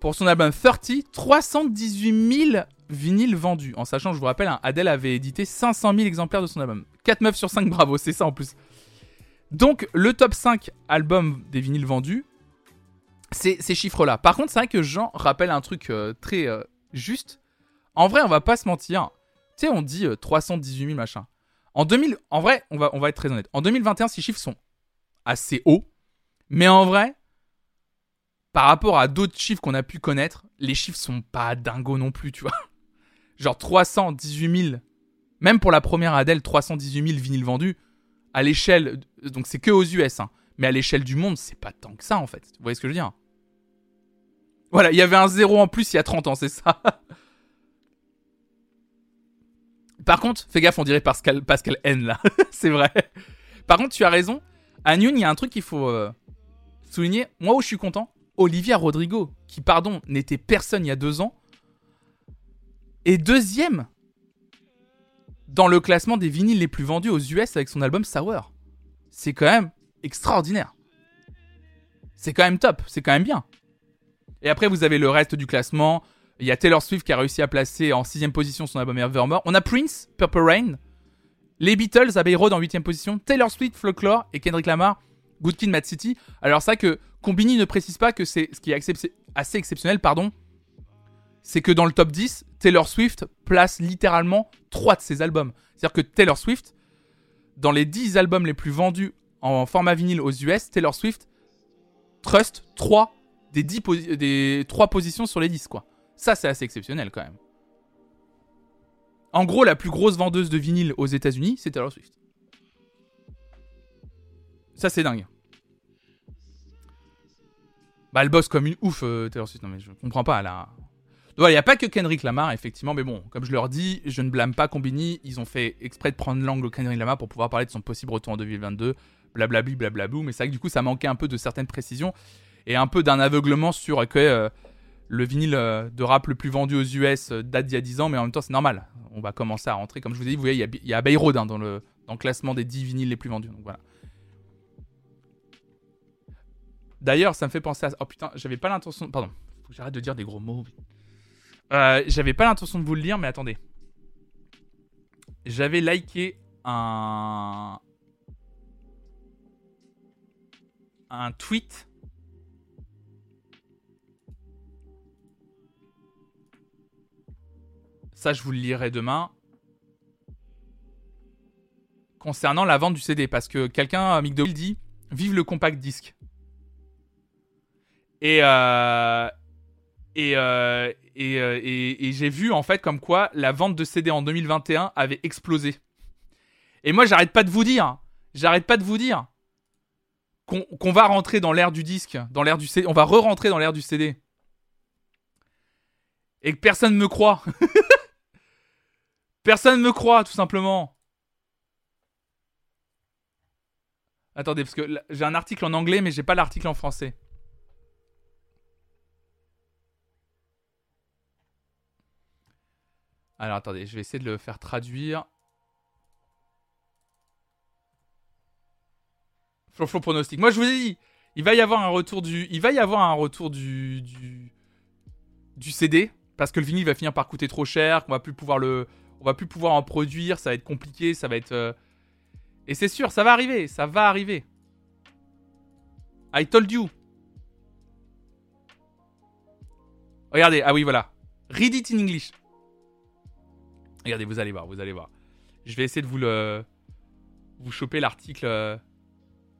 pour son album 30, 318 000 vinyles vendus. En sachant, je vous rappelle, hein, Adele avait édité 500 000 exemplaires de son album. 4 meufs sur 5, (laughs) bravo, c'est ça en plus. Donc, le top 5 album des vinyles vendus, c'est ces chiffres-là. Par contre, c'est vrai que Jean rappelle un truc euh, très euh, juste. En vrai, on va pas se mentir. Tu sais, on dit 318 euh, 000 machin. En 2000, en vrai, on va, on va être très honnête. En 2021, ces chiffres sont assez hauts. Mais en vrai, par rapport à d'autres chiffres qu'on a pu connaître, les chiffres sont pas dingos non plus, tu vois. (laughs) Genre 318 000, même pour la première Adèle, 318 000 vinyles vendus, à l'échelle, donc c'est que aux US, hein, mais à l'échelle du monde, c'est pas tant que ça en fait. Vous voyez ce que je veux dire? Voilà, il y avait un zéro en plus il y a 30 ans, c'est ça. (laughs) Par contre, fais gaffe, on dirait Pascal, Pascal N là. (laughs) c'est vrai. Par contre, tu as raison. À Nyon, il y a un truc qu'il faut euh, souligner. Moi où je suis content, Olivia Rodrigo, qui, pardon, n'était personne il y a deux ans, est deuxième dans le classement des vinyles les plus vendus aux US avec son album Sour. C'est quand même extraordinaire. C'est quand même top, c'est quand même bien. Et après, vous avez le reste du classement. Il y a Taylor Swift qui a réussi à placer en sixième position son album Evermore. On a Prince, Purple Rain. Les Beatles, Abbey Road en huitième position. Taylor Swift, Folklore et Kendrick Lamar, Good Kid, Mad City. Alors ça que Combini ne précise pas que c'est ce qui est assez exceptionnel, pardon, c'est que dans le top 10, Taylor Swift place littéralement 3 de ses albums. C'est-à-dire que Taylor Swift, dans les 10 albums les plus vendus en format vinyle aux US, Taylor Swift trust 3 des, 10 des 3 positions sur les 10, quoi. Ça, c'est assez exceptionnel quand même. En gros, la plus grosse vendeuse de vinyle aux États-Unis, c'est Taylor Swift. Ça, c'est dingue. Bah, elle bosse comme une ouf, euh, Taylor Swift. Non, mais je comprends pas, là. Il n'y a pas que Kendrick Lamar, effectivement, mais bon, comme je leur dis, je ne blâme pas Combini. Ils ont fait exprès de prendre l'angle Kendrick Lamar pour pouvoir parler de son possible retour en 2022. Blablabli, blablabou. Mais c'est vrai que du coup, ça manquait un peu de certaines précisions et un peu d'un aveuglement sur que euh, le vinyle euh, de rap le plus vendu aux US date d'il y a 10 ans, mais en même temps, c'est normal. On va commencer à rentrer. Comme je vous ai dit, vous voyez, il y a, il hein, dans, le, dans le classement des 10 vinyles les plus vendus. Donc voilà. D'ailleurs, ça me fait penser à. Oh putain, j'avais pas l'intention. Pardon, faut que j'arrête de dire des gros mots. Euh, j'avais pas l'intention de vous le lire, mais attendez. J'avais liké un. Un tweet. Ça, je vous le lirai demain. Concernant la vente du CD. Parce que quelqu'un, Mick dit Vive le compact disque. Et, euh, et, euh, euh, et, et, j'ai vu en fait comme quoi la vente de CD en 2021 avait explosé. Et moi, j'arrête pas de vous dire, j'arrête pas de vous dire qu'on va rentrer dans l'ère du disque, dans l'ère du CD, on va re-rentrer dans l'ère du CD. Et que personne ne me croit. (laughs) personne ne me croit, tout simplement. Attendez, parce que j'ai un article en anglais, mais j'ai pas l'article en français. Alors attendez, je vais essayer de le faire traduire. Flow pronostic. Moi je vous ai dit, il va y avoir un retour du, il va y avoir un retour du, du, du CD parce que le vinyle va finir par coûter trop cher, qu'on va plus pouvoir le, on va plus pouvoir en produire, ça va être compliqué, ça va être, euh, et c'est sûr, ça va arriver, ça va arriver. I told you. Regardez, ah oui voilà, read it in English. Regardez, vous allez voir, vous allez voir. Je vais essayer de vous le. Vous choper l'article. Euh,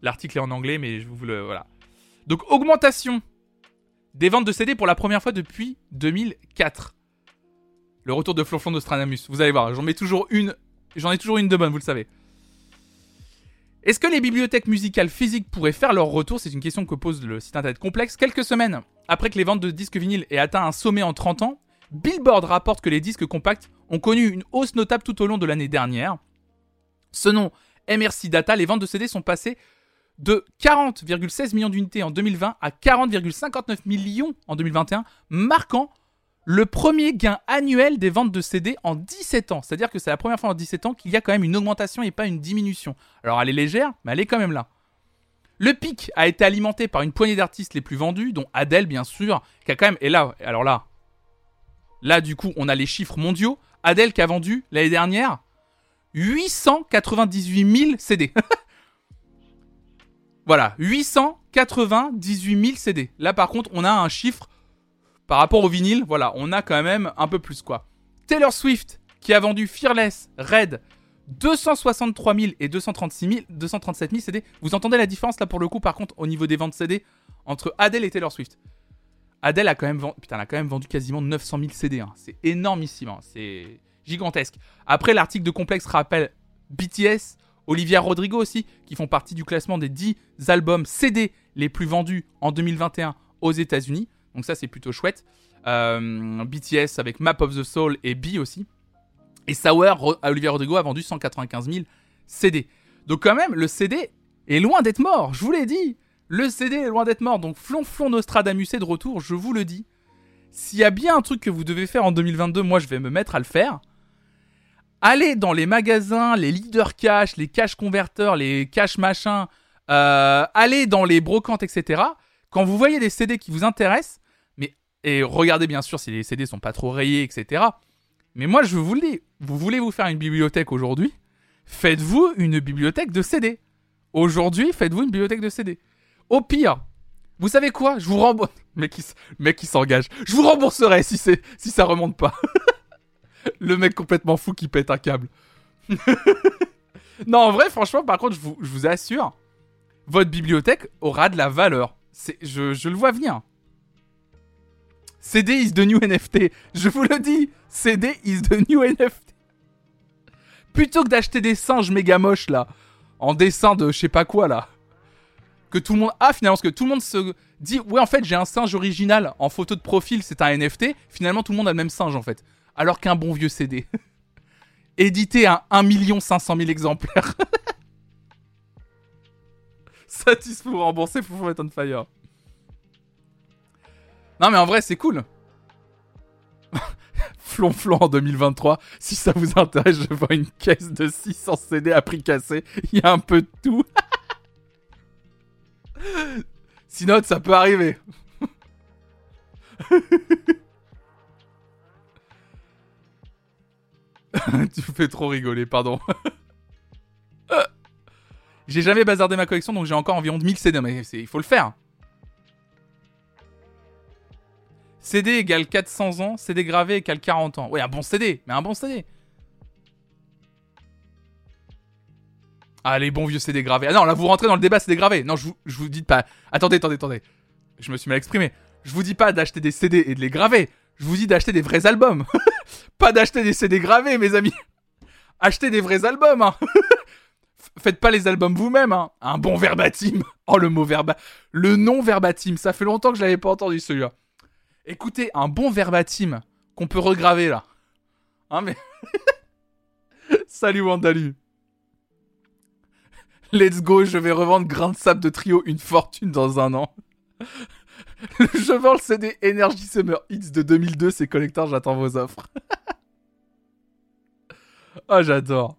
l'article est en anglais, mais je vous le. Voilà. Donc, augmentation des ventes de CD pour la première fois depuis 2004. Le retour de Flonflon d'Ostranamus. Vous allez voir, j'en mets toujours une. J'en ai toujours une de bonne, vous le savez. Est-ce que les bibliothèques musicales physiques pourraient faire leur retour? C'est une question que pose le site internet complexe. Quelques semaines après que les ventes de disques vinyles aient atteint un sommet en 30 ans, Billboard rapporte que les disques compacts ont connu une hausse notable tout au long de l'année dernière. Selon MRC Data, les ventes de CD sont passées de 40,16 millions d'unités en 2020 à 40,59 millions en 2021, marquant le premier gain annuel des ventes de CD en 17 ans. C'est-à-dire que c'est la première fois en 17 ans qu'il y a quand même une augmentation et pas une diminution. Alors elle est légère, mais elle est quand même là. Le pic a été alimenté par une poignée d'artistes les plus vendus, dont Adele bien sûr, qui a quand même... Et là, alors là, là du coup on a les chiffres mondiaux. Adele qui a vendu l'année dernière 898 000 CD. voilà, 898 000 CD. Là par contre, on a un chiffre par rapport au vinyle, voilà, on a quand même un peu plus quoi. Taylor Swift qui a vendu Fearless, Red, 263 000 et 236 000, 237 000 CD. Vous entendez la différence là pour le coup par contre au niveau des ventes CD entre Adele et Taylor Swift? Adele a quand même vendu, putain, a quand même vendu quasiment 900 000 CD. C'est énormissime. Hein. C'est gigantesque. Après, l'article de Complex rappelle BTS, Olivia Rodrigo aussi, qui font partie du classement des 10 albums CD les plus vendus en 2021 aux États-Unis. Donc ça, c'est plutôt chouette. Euh, BTS avec Map of the Soul et B aussi. Et Sour, Olivia Rodrigo a vendu 195 000 CD. Donc quand même, le CD est loin d'être mort, je vous l'ai dit. Le CD est loin d'être mort, donc flonflon Nostradamus est de retour, je vous le dis. S'il y a bien un truc que vous devez faire en 2022, moi je vais me mettre à le faire. Allez dans les magasins, les leaders cash, les cash converteurs, les cash machins, euh, allez dans les brocantes, etc. Quand vous voyez des CD qui vous intéressent, et regardez bien sûr si les CD sont pas trop rayés, etc. Mais moi je vous le dis, vous voulez vous faire une bibliothèque aujourd'hui, faites-vous une bibliothèque de CD. Aujourd'hui, faites-vous une bibliothèque de CD. Au pire, vous savez quoi? Je vous rembourse. (laughs) Mec qui, s'engage. Je vous rembourserai si si ça remonte pas. (laughs) le mec complètement fou qui pète un câble. (laughs) non, en vrai, franchement, par contre, je vous, assure, votre bibliothèque aura de la valeur. Je le vois venir. CD is the new NFT. Je vous le dis, CD is the new NFT. Plutôt que d'acheter des singes méga moches là, en dessin de je sais pas quoi là, que tout le monde a finalement, parce que tout le monde se dit ouais en fait j'ai un singe original en photo de profil, c'est un NFT. Finalement tout le monde a le même singe en fait alors qu'un bon vieux CD. (laughs) Édité à 1 500 000 exemplaires. (laughs) Satisfait pour rembourser pour mettre on fire. Non mais en vrai c'est cool. (laughs) Flonflon en 2023. Si ça vous intéresse, je vois une caisse de 600 CD à prix cassé. Il y a un peu de tout. (laughs) Sinon, ça peut arriver. (laughs) tu fais trop rigoler, pardon. j'ai jamais bazardé ma collection, donc j'ai encore environ 1000 CD. Mais il faut le faire. CD égale 400 ans, CD gravé égale 40 ans. Oui, un bon CD, mais un bon CD. Ah, les bons vieux CD gravés. Ah non, là, vous rentrez dans le débat CD gravé. Non, je vous, vous dis pas. Attendez, attendez, attendez. Je me suis mal exprimé. Je vous dis pas d'acheter des CD et de les graver. Je vous dis d'acheter des vrais albums. (laughs) pas d'acheter des CD gravés, mes amis. Achetez des vrais albums, hein. (laughs) Faites pas les albums vous-même, hein. Un bon verbatim. Oh, le mot verba... Le nom verbatim. Ça fait longtemps que je l'avais pas entendu, celui-là. Écoutez, un bon verbatim qu'on peut regraver, là. Hein, mais... (laughs) Salut, Wandalu. Let's go, je vais revendre grain de sable de trio une fortune dans un an. je vends (laughs) le CD Energy Summer Hits de 2002, c'est collector, j'attends vos offres. oh, (laughs) j'adore.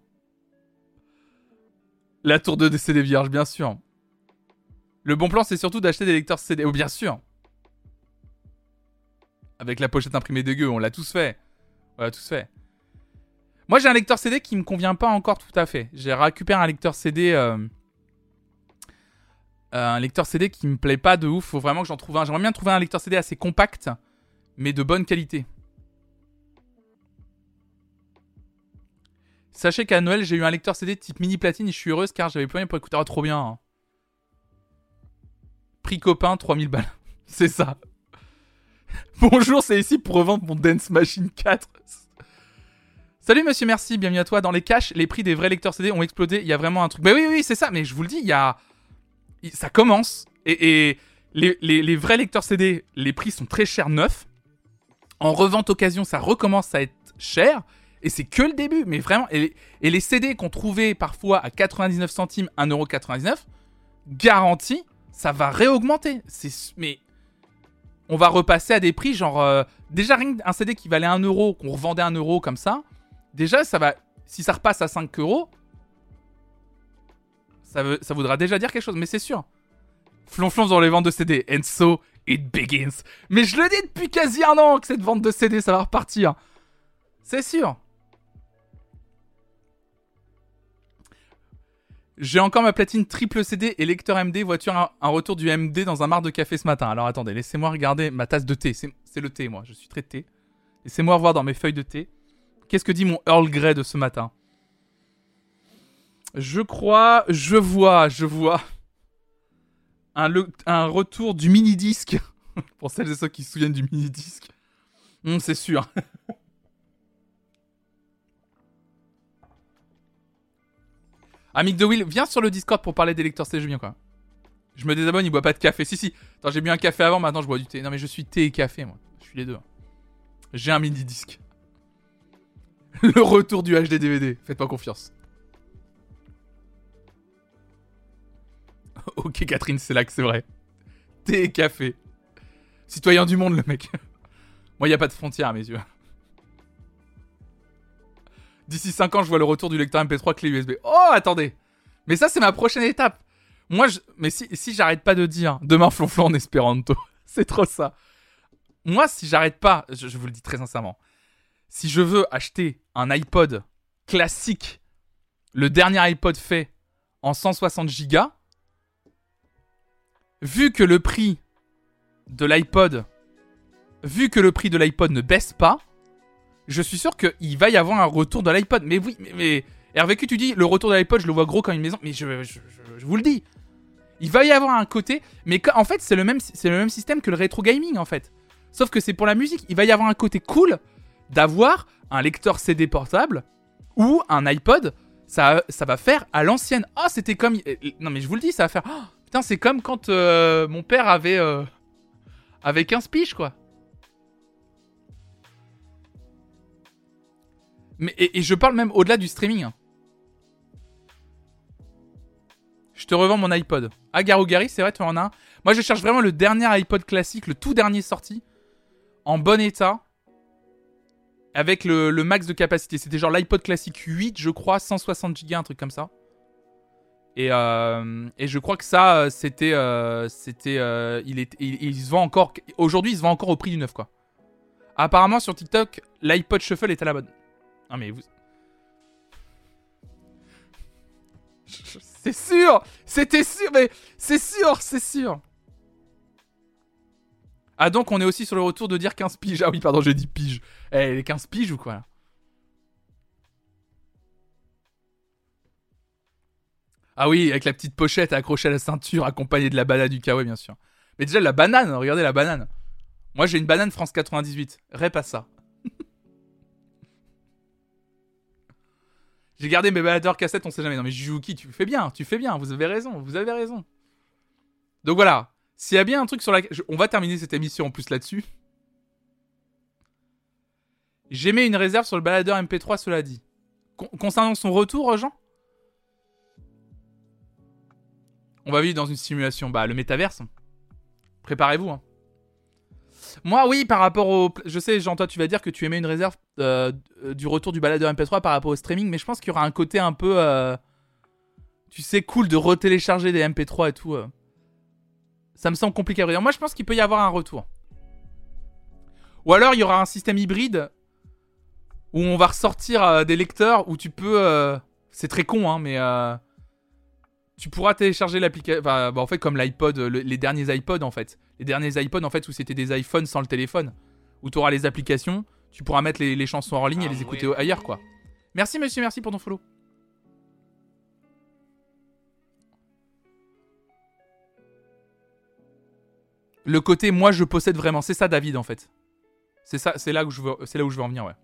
La tour de CD vierge, bien sûr. Le bon plan, c'est surtout d'acheter des lecteurs CD. Oh, bien sûr. Avec la pochette imprimée de gueux, on l'a tous fait. On l'a tous fait. Moi, j'ai un lecteur CD qui me convient pas encore tout à fait. J'ai récupéré un lecteur CD. Euh, euh, un lecteur CD qui me plaît pas de ouf. Faut vraiment que j'en trouve un. J'aimerais bien trouver un lecteur CD assez compact, mais de bonne qualité. Sachez qu'à Noël, j'ai eu un lecteur CD type mini platine et je suis heureuse car j'avais plus rien pour écouter. Ah, trop bien. Hein. Prix copain, 3000 balles. (laughs) C'est ça. (laughs) Bonjour, c'est ici pour revendre mon Dance Machine 4. Salut monsieur, merci, bienvenue à toi. Dans les caches, les prix des vrais lecteurs CD ont explosé. Il y a vraiment un truc. Mais oui, oui, c'est ça. Mais je vous le dis, il y a ça commence. Et, les, vrais lecteurs CD, les prix sont très chers neufs. En revente occasion, ça recommence à être cher. Et c'est que le début, mais vraiment. Et, les CD qu'on trouvait parfois à 99 centimes, 1,99€, garantie, ça va réaugmenter. Mais on va repasser à des prix genre. Euh, déjà, un CD qui valait 1€, qu'on revendait 1€ comme ça, déjà, ça va. Si ça repasse à 5 euros, ça voudra déjà dire quelque chose, mais c'est sûr. Flonflon dans les ventes de CD. And so, it begins. Mais je le dis depuis quasi un an que cette vente de CD, ça va repartir. C'est sûr. J'ai encore ma platine triple CD et lecteur MD, voiture, un, retour du MD dans un mar de café ce matin. Alors attendez, laissez-moi regarder ma tasse de thé. C'est le thé, moi. Je suis très thé. Laissez-moi revoir dans mes feuilles de thé. Qu'est-ce que dit mon Earl Grey de ce matin? Je crois, je vois, je vois un, un retour du mini-disque. (laughs) Pour celles et ceux qui se souviennent du mini-disque. Hum, c'est sûr. (laughs) Amic de Will, viens sur le Discord pour parler des lecteurs c'est bien quoi. Je me désabonne, il boit pas de café. Si, si. Attends, j'ai bu un café avant, maintenant je bois du thé. Non, mais je suis thé et café, moi. Je suis les deux. J'ai un mini-disque. (laughs) le retour du HD DVD. Faites pas confiance. (laughs) ok, Catherine, c'est là que c'est vrai. Thé et café. Citoyen du monde, le mec. (laughs) Moi, il a pas de frontières à mes yeux. D'ici 5 ans, je vois le retour du lecteur MP3 clé USB. Oh, attendez. Mais ça, c'est ma prochaine étape. Moi, mais si, j'arrête pas de dire demain flonflon en espéranto, (laughs) c'est trop ça. Moi, si j'arrête pas, je, vous le dis très sincèrement, si je veux acheter un iPod classique, le dernier iPod fait en 160 Go, vu que le prix de l'iPod, vu que le prix de l'iPod ne baisse pas, je suis sûr qu'il va y avoir un retour de l'iPod. Mais oui, mais, mais Hervé, tu dis le retour de l'iPod, je le vois gros comme une maison, mais je, vous le dis. Il va y avoir un côté, mais en fait, c'est le même, le même système que le rétro gaming en fait. Sauf que c'est pour la musique. Il va y avoir un côté cool d'avoir un lecteur CD portable ou un iPod. Ça, ça va faire à l'ancienne. Ah, c'était comme. Non, mais je vous le dis, ça va faire. Oh, putain, c'est comme quand euh, mon père avait. Euh, avait 15 piges, quoi. Et, je parle même au-delà du streaming. Hein. Je te revends mon iPod. Ah, Garou Gary, c'est vrai, tu en as un. Moi, je cherche vraiment le dernier iPod classique, le tout dernier sorti, en bon état, avec le, max de capacité. C'était genre l'iPod classique 8, je crois, 160 Go, un truc comme ça. Et, euh, et je crois que ça, c'était. Euh, c'était euh, il, se vend encore. Aujourd'hui, il se vend encore au prix du neuf, quoi. Apparemment, sur TikTok, l'iPod Shuffle est à la bonne. Non mais vous... C'est sûr C'était sûr, mais c'est sûr, c'est sûr Ah donc on est aussi sur le retour de dire 15 piges. Ah oui, pardon, j'ai dit pige. Eh, les 15 piges ou quoi? Ah oui, avec la petite pochette accrochée à la ceinture, accompagnée de la banane du kawaii, bien sûr. Mais déjà, la banane, regardez la banane. Moi, j'ai une banane France 98. Rép à ça. J'ai gardé mes baladeurs cassettes, on sait jamais. Non mais Jujuki, tu fais bien, tu fais bien, vous avez raison, vous avez raison. Donc voilà, s'il y a bien un truc sur la... On va terminer cette émission en plus là-dessus. J'ai mis une réserve sur le baladeur MP3, cela dit. concernant son retour, Jean? On va vivre dans une simulation. Bah, le métaverse. Préparez-vous. Hein. Moi, oui, par rapport au. Je sais, Jean, toi, tu vas dire que tu aimais une réserve euh, du retour du baladeur MP3 par rapport au streaming, mais je pense qu'il y aura un côté un peu. Euh, tu sais, cool de retélécharger des MP3 et tout. Euh. Ça me semble compliqué à dire. Moi, je pense qu'il peut y avoir un retour. Ou alors, il y aura un système hybride où on va ressortir des lecteurs où tu peux. C'est très con, hein, mais tu pourras télécharger l'application. Bah, en fait, comme l'iPod, les derniers iPods en fait. Les derniers iPods en fait où c'était des iPhones sans le téléphone. Où tu auras les applications, tu pourras mettre les, chansons en ligne et les ah, écouter ailleurs quoi. Merci monsieur, merci pour ton follow. Le côté moi je possède vraiment, c'est ça David en fait. C'est ça, c'est là où je veux, c'est là où je veux en venir ouais.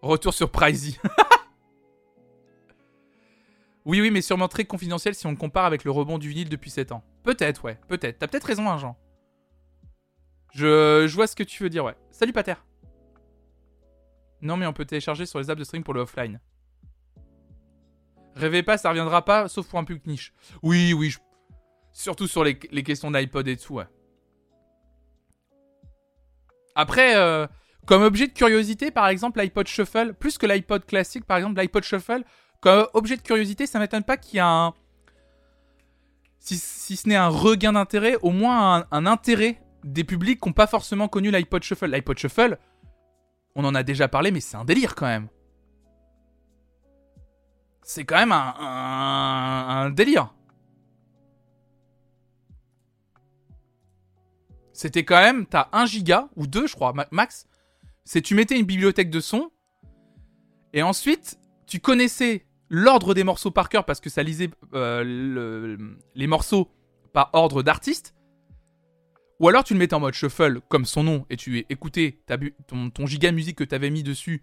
Retour sur Pricey. (laughs) Oui, oui, mais sûrement très confidentiel si on compare avec le rebond du vinyle depuis 7 ans. Peut-être, ouais, peut-être. T'as peut-être raison, hein, Jean. Je... je vois ce que tu veux dire, ouais. Salut, Pater. Non, mais on peut télécharger sur les apps de stream pour le offline. Rêvez pas, ça reviendra pas, sauf pour un public niche. Oui, oui, surtout sur les, questions d'iPod et tout, ouais. Après, euh, comme objet de curiosité, par exemple, l'iPod Shuffle, plus que l'iPod classique, par exemple, l'iPod Shuffle, comme objet de curiosité, ça m'étonne pas qu'il y ait un. Si, ce n'est un regain d'intérêt, au moins un, intérêt des publics qui n'ont pas forcément connu l'iPod Shuffle. L'iPod Shuffle, on en a déjà parlé, mais c'est un délire quand même. C'est quand même un, un, délire. C'était quand même, t'as 1 giga, ou 2 je crois, max. C'est tu mettais une bibliothèque de son, et ensuite, tu connaissais l'ordre des morceaux par cœur parce que ça lisait euh, les morceaux par ordre d'artiste. Ou alors tu le mettais en mode shuffle, comme son nom, et tu écoutais ton, giga musique que tu avais mis dessus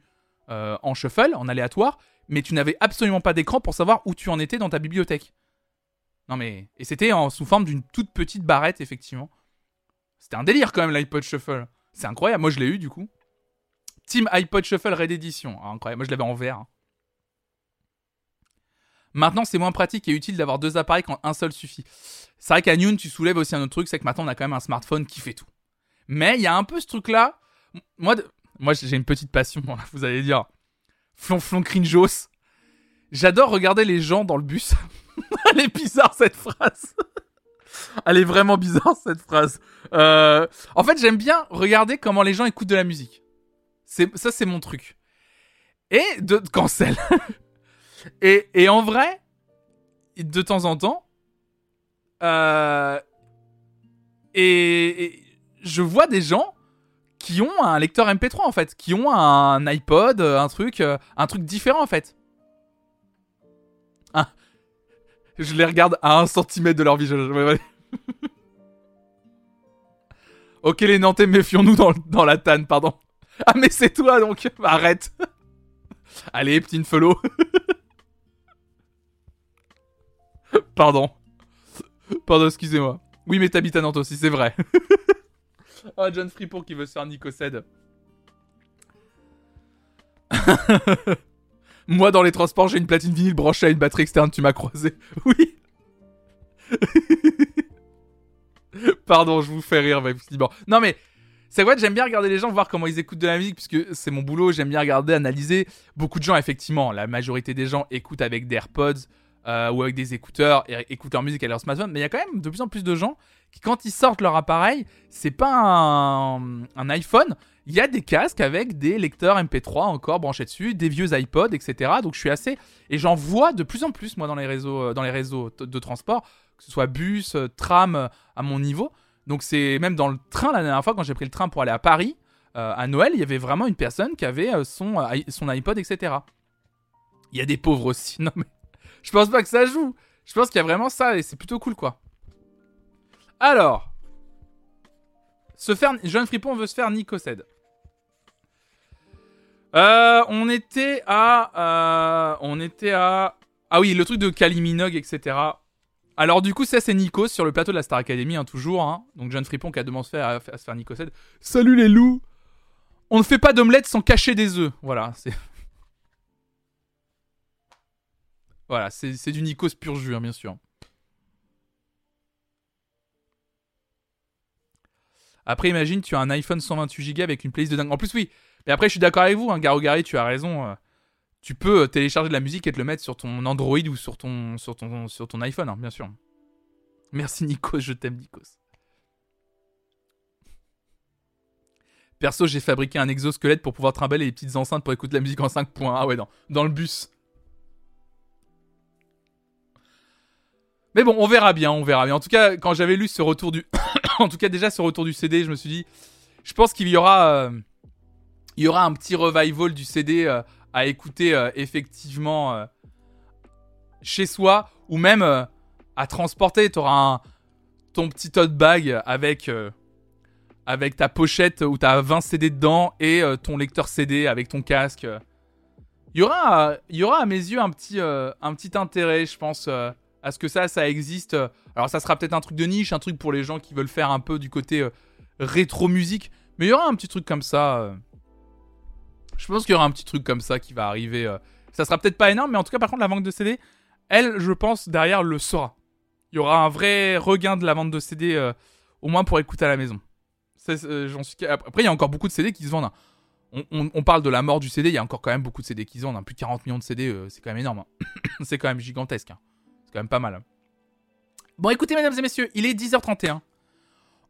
euh, en shuffle, en aléatoire, mais tu n'avais absolument pas d'écran pour savoir où tu en étais dans ta bibliothèque. Non mais... Et c'était sous forme d'une toute petite barrette, effectivement. C'était un délire quand même l'iPod Shuffle. C'est incroyable, moi je l'ai eu du coup. Team iPod Shuffle Red Edition. Ah, incroyable, moi je l'avais en vert. Hein. Maintenant, c'est moins pratique et utile d'avoir deux appareils quand un seul suffit. C'est vrai qu'à Noon, tu soulèves aussi un autre truc, c'est que maintenant on a quand même un smartphone qui fait tout. Mais il y a un peu ce truc-là. Moi, moi j'ai une petite passion, vous allez dire. Flonflon cringeos. J'adore regarder les gens dans le bus. (laughs) Elle est bizarre cette phrase. Elle est vraiment bizarre cette phrase. Euh, en fait, j'aime bien regarder comment les gens écoutent de la musique. Ça, c'est mon truc. Et de cancel. Et, en vrai, de temps en temps, euh, et, je vois des gens qui ont un lecteur MP3 en fait, qui ont un iPod, un truc, euh, un truc différent en fait. Ah. Je les regarde à un centimètre de leur visage. (laughs) ok les Nantais, méfions-nous dans, dans la tanne, pardon. Ah mais c'est toi donc, arrête. (laughs) Allez, petite fellow. (laughs) pardon. Pardon, excusez-moi. Oui, mais t'habites à Nantes aussi, c'est vrai. oh, (laughs) John Freeport qui veut se faire Nicocède. (laughs) Moi, dans les transports, j'ai une platine vinyle branchée à une batterie externe, tu m'as croisé. (laughs) Oui. Pardon, je vous fais rire, mais. Non, mais c'est vrai, j'aime bien regarder les gens, voir comment ils écoutent de la musique, puisque c'est mon boulot, j'aime bien regarder, analyser. Beaucoup de gens, effectivement, la majorité des gens écoutent avec des AirPods, euh, ou avec des écouteurs et écoutent leur musique à leur smartphone. Mais il y a quand même de plus en plus de gens qui, quand ils sortent leur appareil, c'est pas un, iPhone. Il y a des casques avec des lecteurs MP3 encore branchés dessus, des vieux iPods, etc. Donc je suis assez et j'en vois de plus en plus moi dans les réseaux, euh, dans les réseaux de transport, que ce soit bus, euh, tram à mon niveau. Donc c'est même dans le train la dernière fois quand j'ai pris le train pour aller à Paris à Noël, il y avait vraiment une personne qui avait son, son iPod, etc. Il y a des pauvres aussi. (laughs) Non mais je pense pas que ça joue. Je pense qu'il y a vraiment ça et c'est plutôt cool quoi. Alors. Se faire. Jeune Fripon veut se faire Nicocède. Euh, on était à. Euh, on était à. Ah oui, le truc de Kaliminog, etc. Alors du coup, ça c'est Nikos sur le plateau de la Star Academy, hein, toujours. Hein. Donc John Fripon qui a demandé à, se faire Nicocède. Salut les loups On ne fait pas d'omelette sans cacher des œufs. Voilà, c'est... Voilà, c'est du Nikos pur jus, hein, bien sûr. Après, imagine, tu as un iPhone 128Go avec une playlist de dingue. En plus, oui. Mais après, je suis d'accord avec vous, hein, Garo Gary, tu as raison. Euh, tu peux euh, télécharger de la musique et te le mettre sur ton Android ou sur ton, sur ton, iPhone, hein, bien sûr. Merci Nikos, je t'aime Nikos. Perso, j'ai fabriqué un exosquelette pour pouvoir trimballer les petites enceintes pour écouter la musique en 5 points. Ah ouais. Dans le bus. Mais bon, on verra bien, on verra bien. En tout cas, quand j'avais lu ce retour du... (coughs) en tout cas, déjà ce retour du CD, je me suis dit... Je pense qu'il y aura... Euh, il y aura un petit revival du CD euh, à écouter euh, effectivement chez soi. Ou même à transporter. Tu auras ton petit tote bag avec... avec ta pochette où tu as 20 CD dedans et ton lecteur CD avec ton casque. Il y aura, il y aura à mes yeux un petit, un petit intérêt, je pense à ce que ça, ça existe. Alors ça sera peut-être un truc de niche, un truc pour les gens qui veulent faire un peu du côté euh, rétro musique, mais il y aura un petit truc comme ça. Euh. Je pense qu'il y aura un petit truc comme ça qui va arriver. Euh. Ça sera peut-être pas énorme, mais en tout cas par contre la vente de CD, elle, je pense derrière le sera. Il y aura un vrai regain de la vente de CD, au moins pour écouter à la maison. j'en suis... Après il y a encore beaucoup de CD qui se vendent. Hein. On, parle de la mort du CD, il y a encore quand même beaucoup de CD qui se vendent. Hein. Plus de 40 millions de CD, c'est quand même énorme. Hein. (coughs) c'est quand même gigantesque. C'est quand même pas mal. Bon, écoutez, mesdames et messieurs, il est 10h31.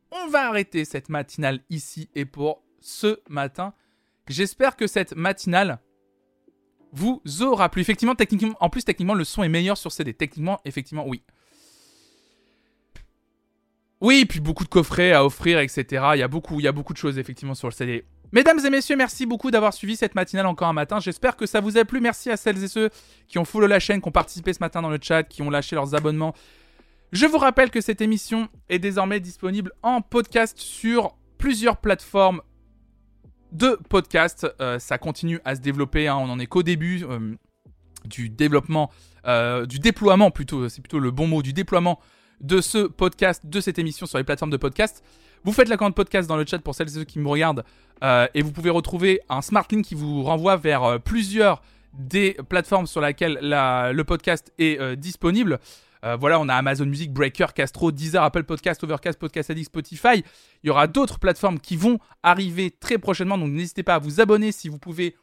On va arrêter cette matinale ici et pour ce matin. J'espère que cette matinale vous aura plu. Effectivement, techniquement, en plus, techniquement, le son est meilleur sur CD. Techniquement, effectivement, oui. Oui, puis beaucoup de coffrets à offrir, etc. Il y a beaucoup, il y a beaucoup de choses, effectivement, sur le CD. Mesdames et messieurs, merci beaucoup d'avoir suivi cette matinale encore un matin. J'espère que ça vous a plu. Merci à celles et ceux qui ont follow la chaîne, qui ont participé ce matin dans le chat, qui ont lâché leurs abonnements. Je vous rappelle que cette émission est désormais disponible en podcast sur plusieurs plateformes de podcast. Euh, ça continue à se développer, hein. on en est qu'au début euh, du développement, euh, du déploiement plutôt, c'est plutôt le bon mot, du déploiement de ce podcast, de cette émission sur les plateformes de podcast. Vous faites la commande podcast dans le chat pour celles et ceux qui me regardent et vous pouvez retrouver un smart link qui vous renvoie vers plusieurs des plateformes sur lesquelles le podcast est disponible. Euh, voilà, on a Amazon Music, Breaker, Castro, Deezer, Apple Podcast, Overcast, Podcast Addict, Spotify. Il y aura d'autres plateformes qui vont arriver très prochainement, donc n'hésitez pas à vous abonner si vous pouvez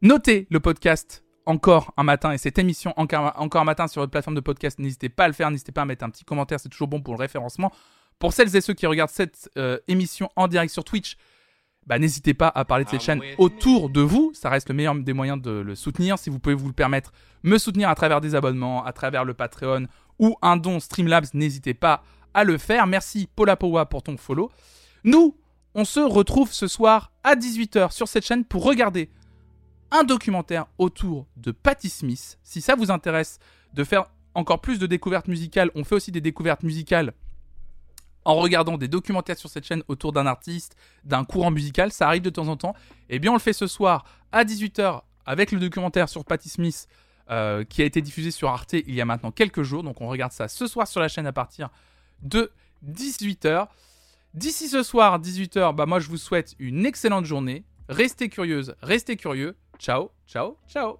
noter le podcast encore un matin et cette émission encore, un matin sur votre plateforme de podcast. N'hésitez pas à le faire, n'hésitez pas à mettre un petit commentaire, c'est toujours bon pour le référencement. Pour celles et ceux qui regardent cette euh, émission en direct sur Twitch, bah, n'hésitez pas à parler de cette ah chaîne autour de vous. Ça reste le meilleur des moyens de le soutenir. Si vous pouvez vous le permettre, me soutenir à travers des abonnements, à travers le Patreon ou un don Streamlabs, n'hésitez pas à le faire. Merci Paula Powa pour ton follow. Nous, on se retrouve ce soir à 18h sur cette chaîne pour regarder un documentaire autour de Patti Smith. Si ça vous intéresse de faire encore plus de découvertes musicales, on fait aussi des découvertes musicales en regardant des documentaires sur cette chaîne autour d'un artiste, d'un courant musical, ça arrive de temps en temps. Eh bien on le fait ce soir à 18h avec le documentaire sur Patti Smith euh, qui a été diffusé sur Arte il y a maintenant quelques jours. Donc on regarde ça ce soir sur la chaîne à partir de 18h. D'ici ce soir, 18h, bah moi je vous souhaite une excellente journée. Restez curieuse, restez curieux. Ciao, ciao, ciao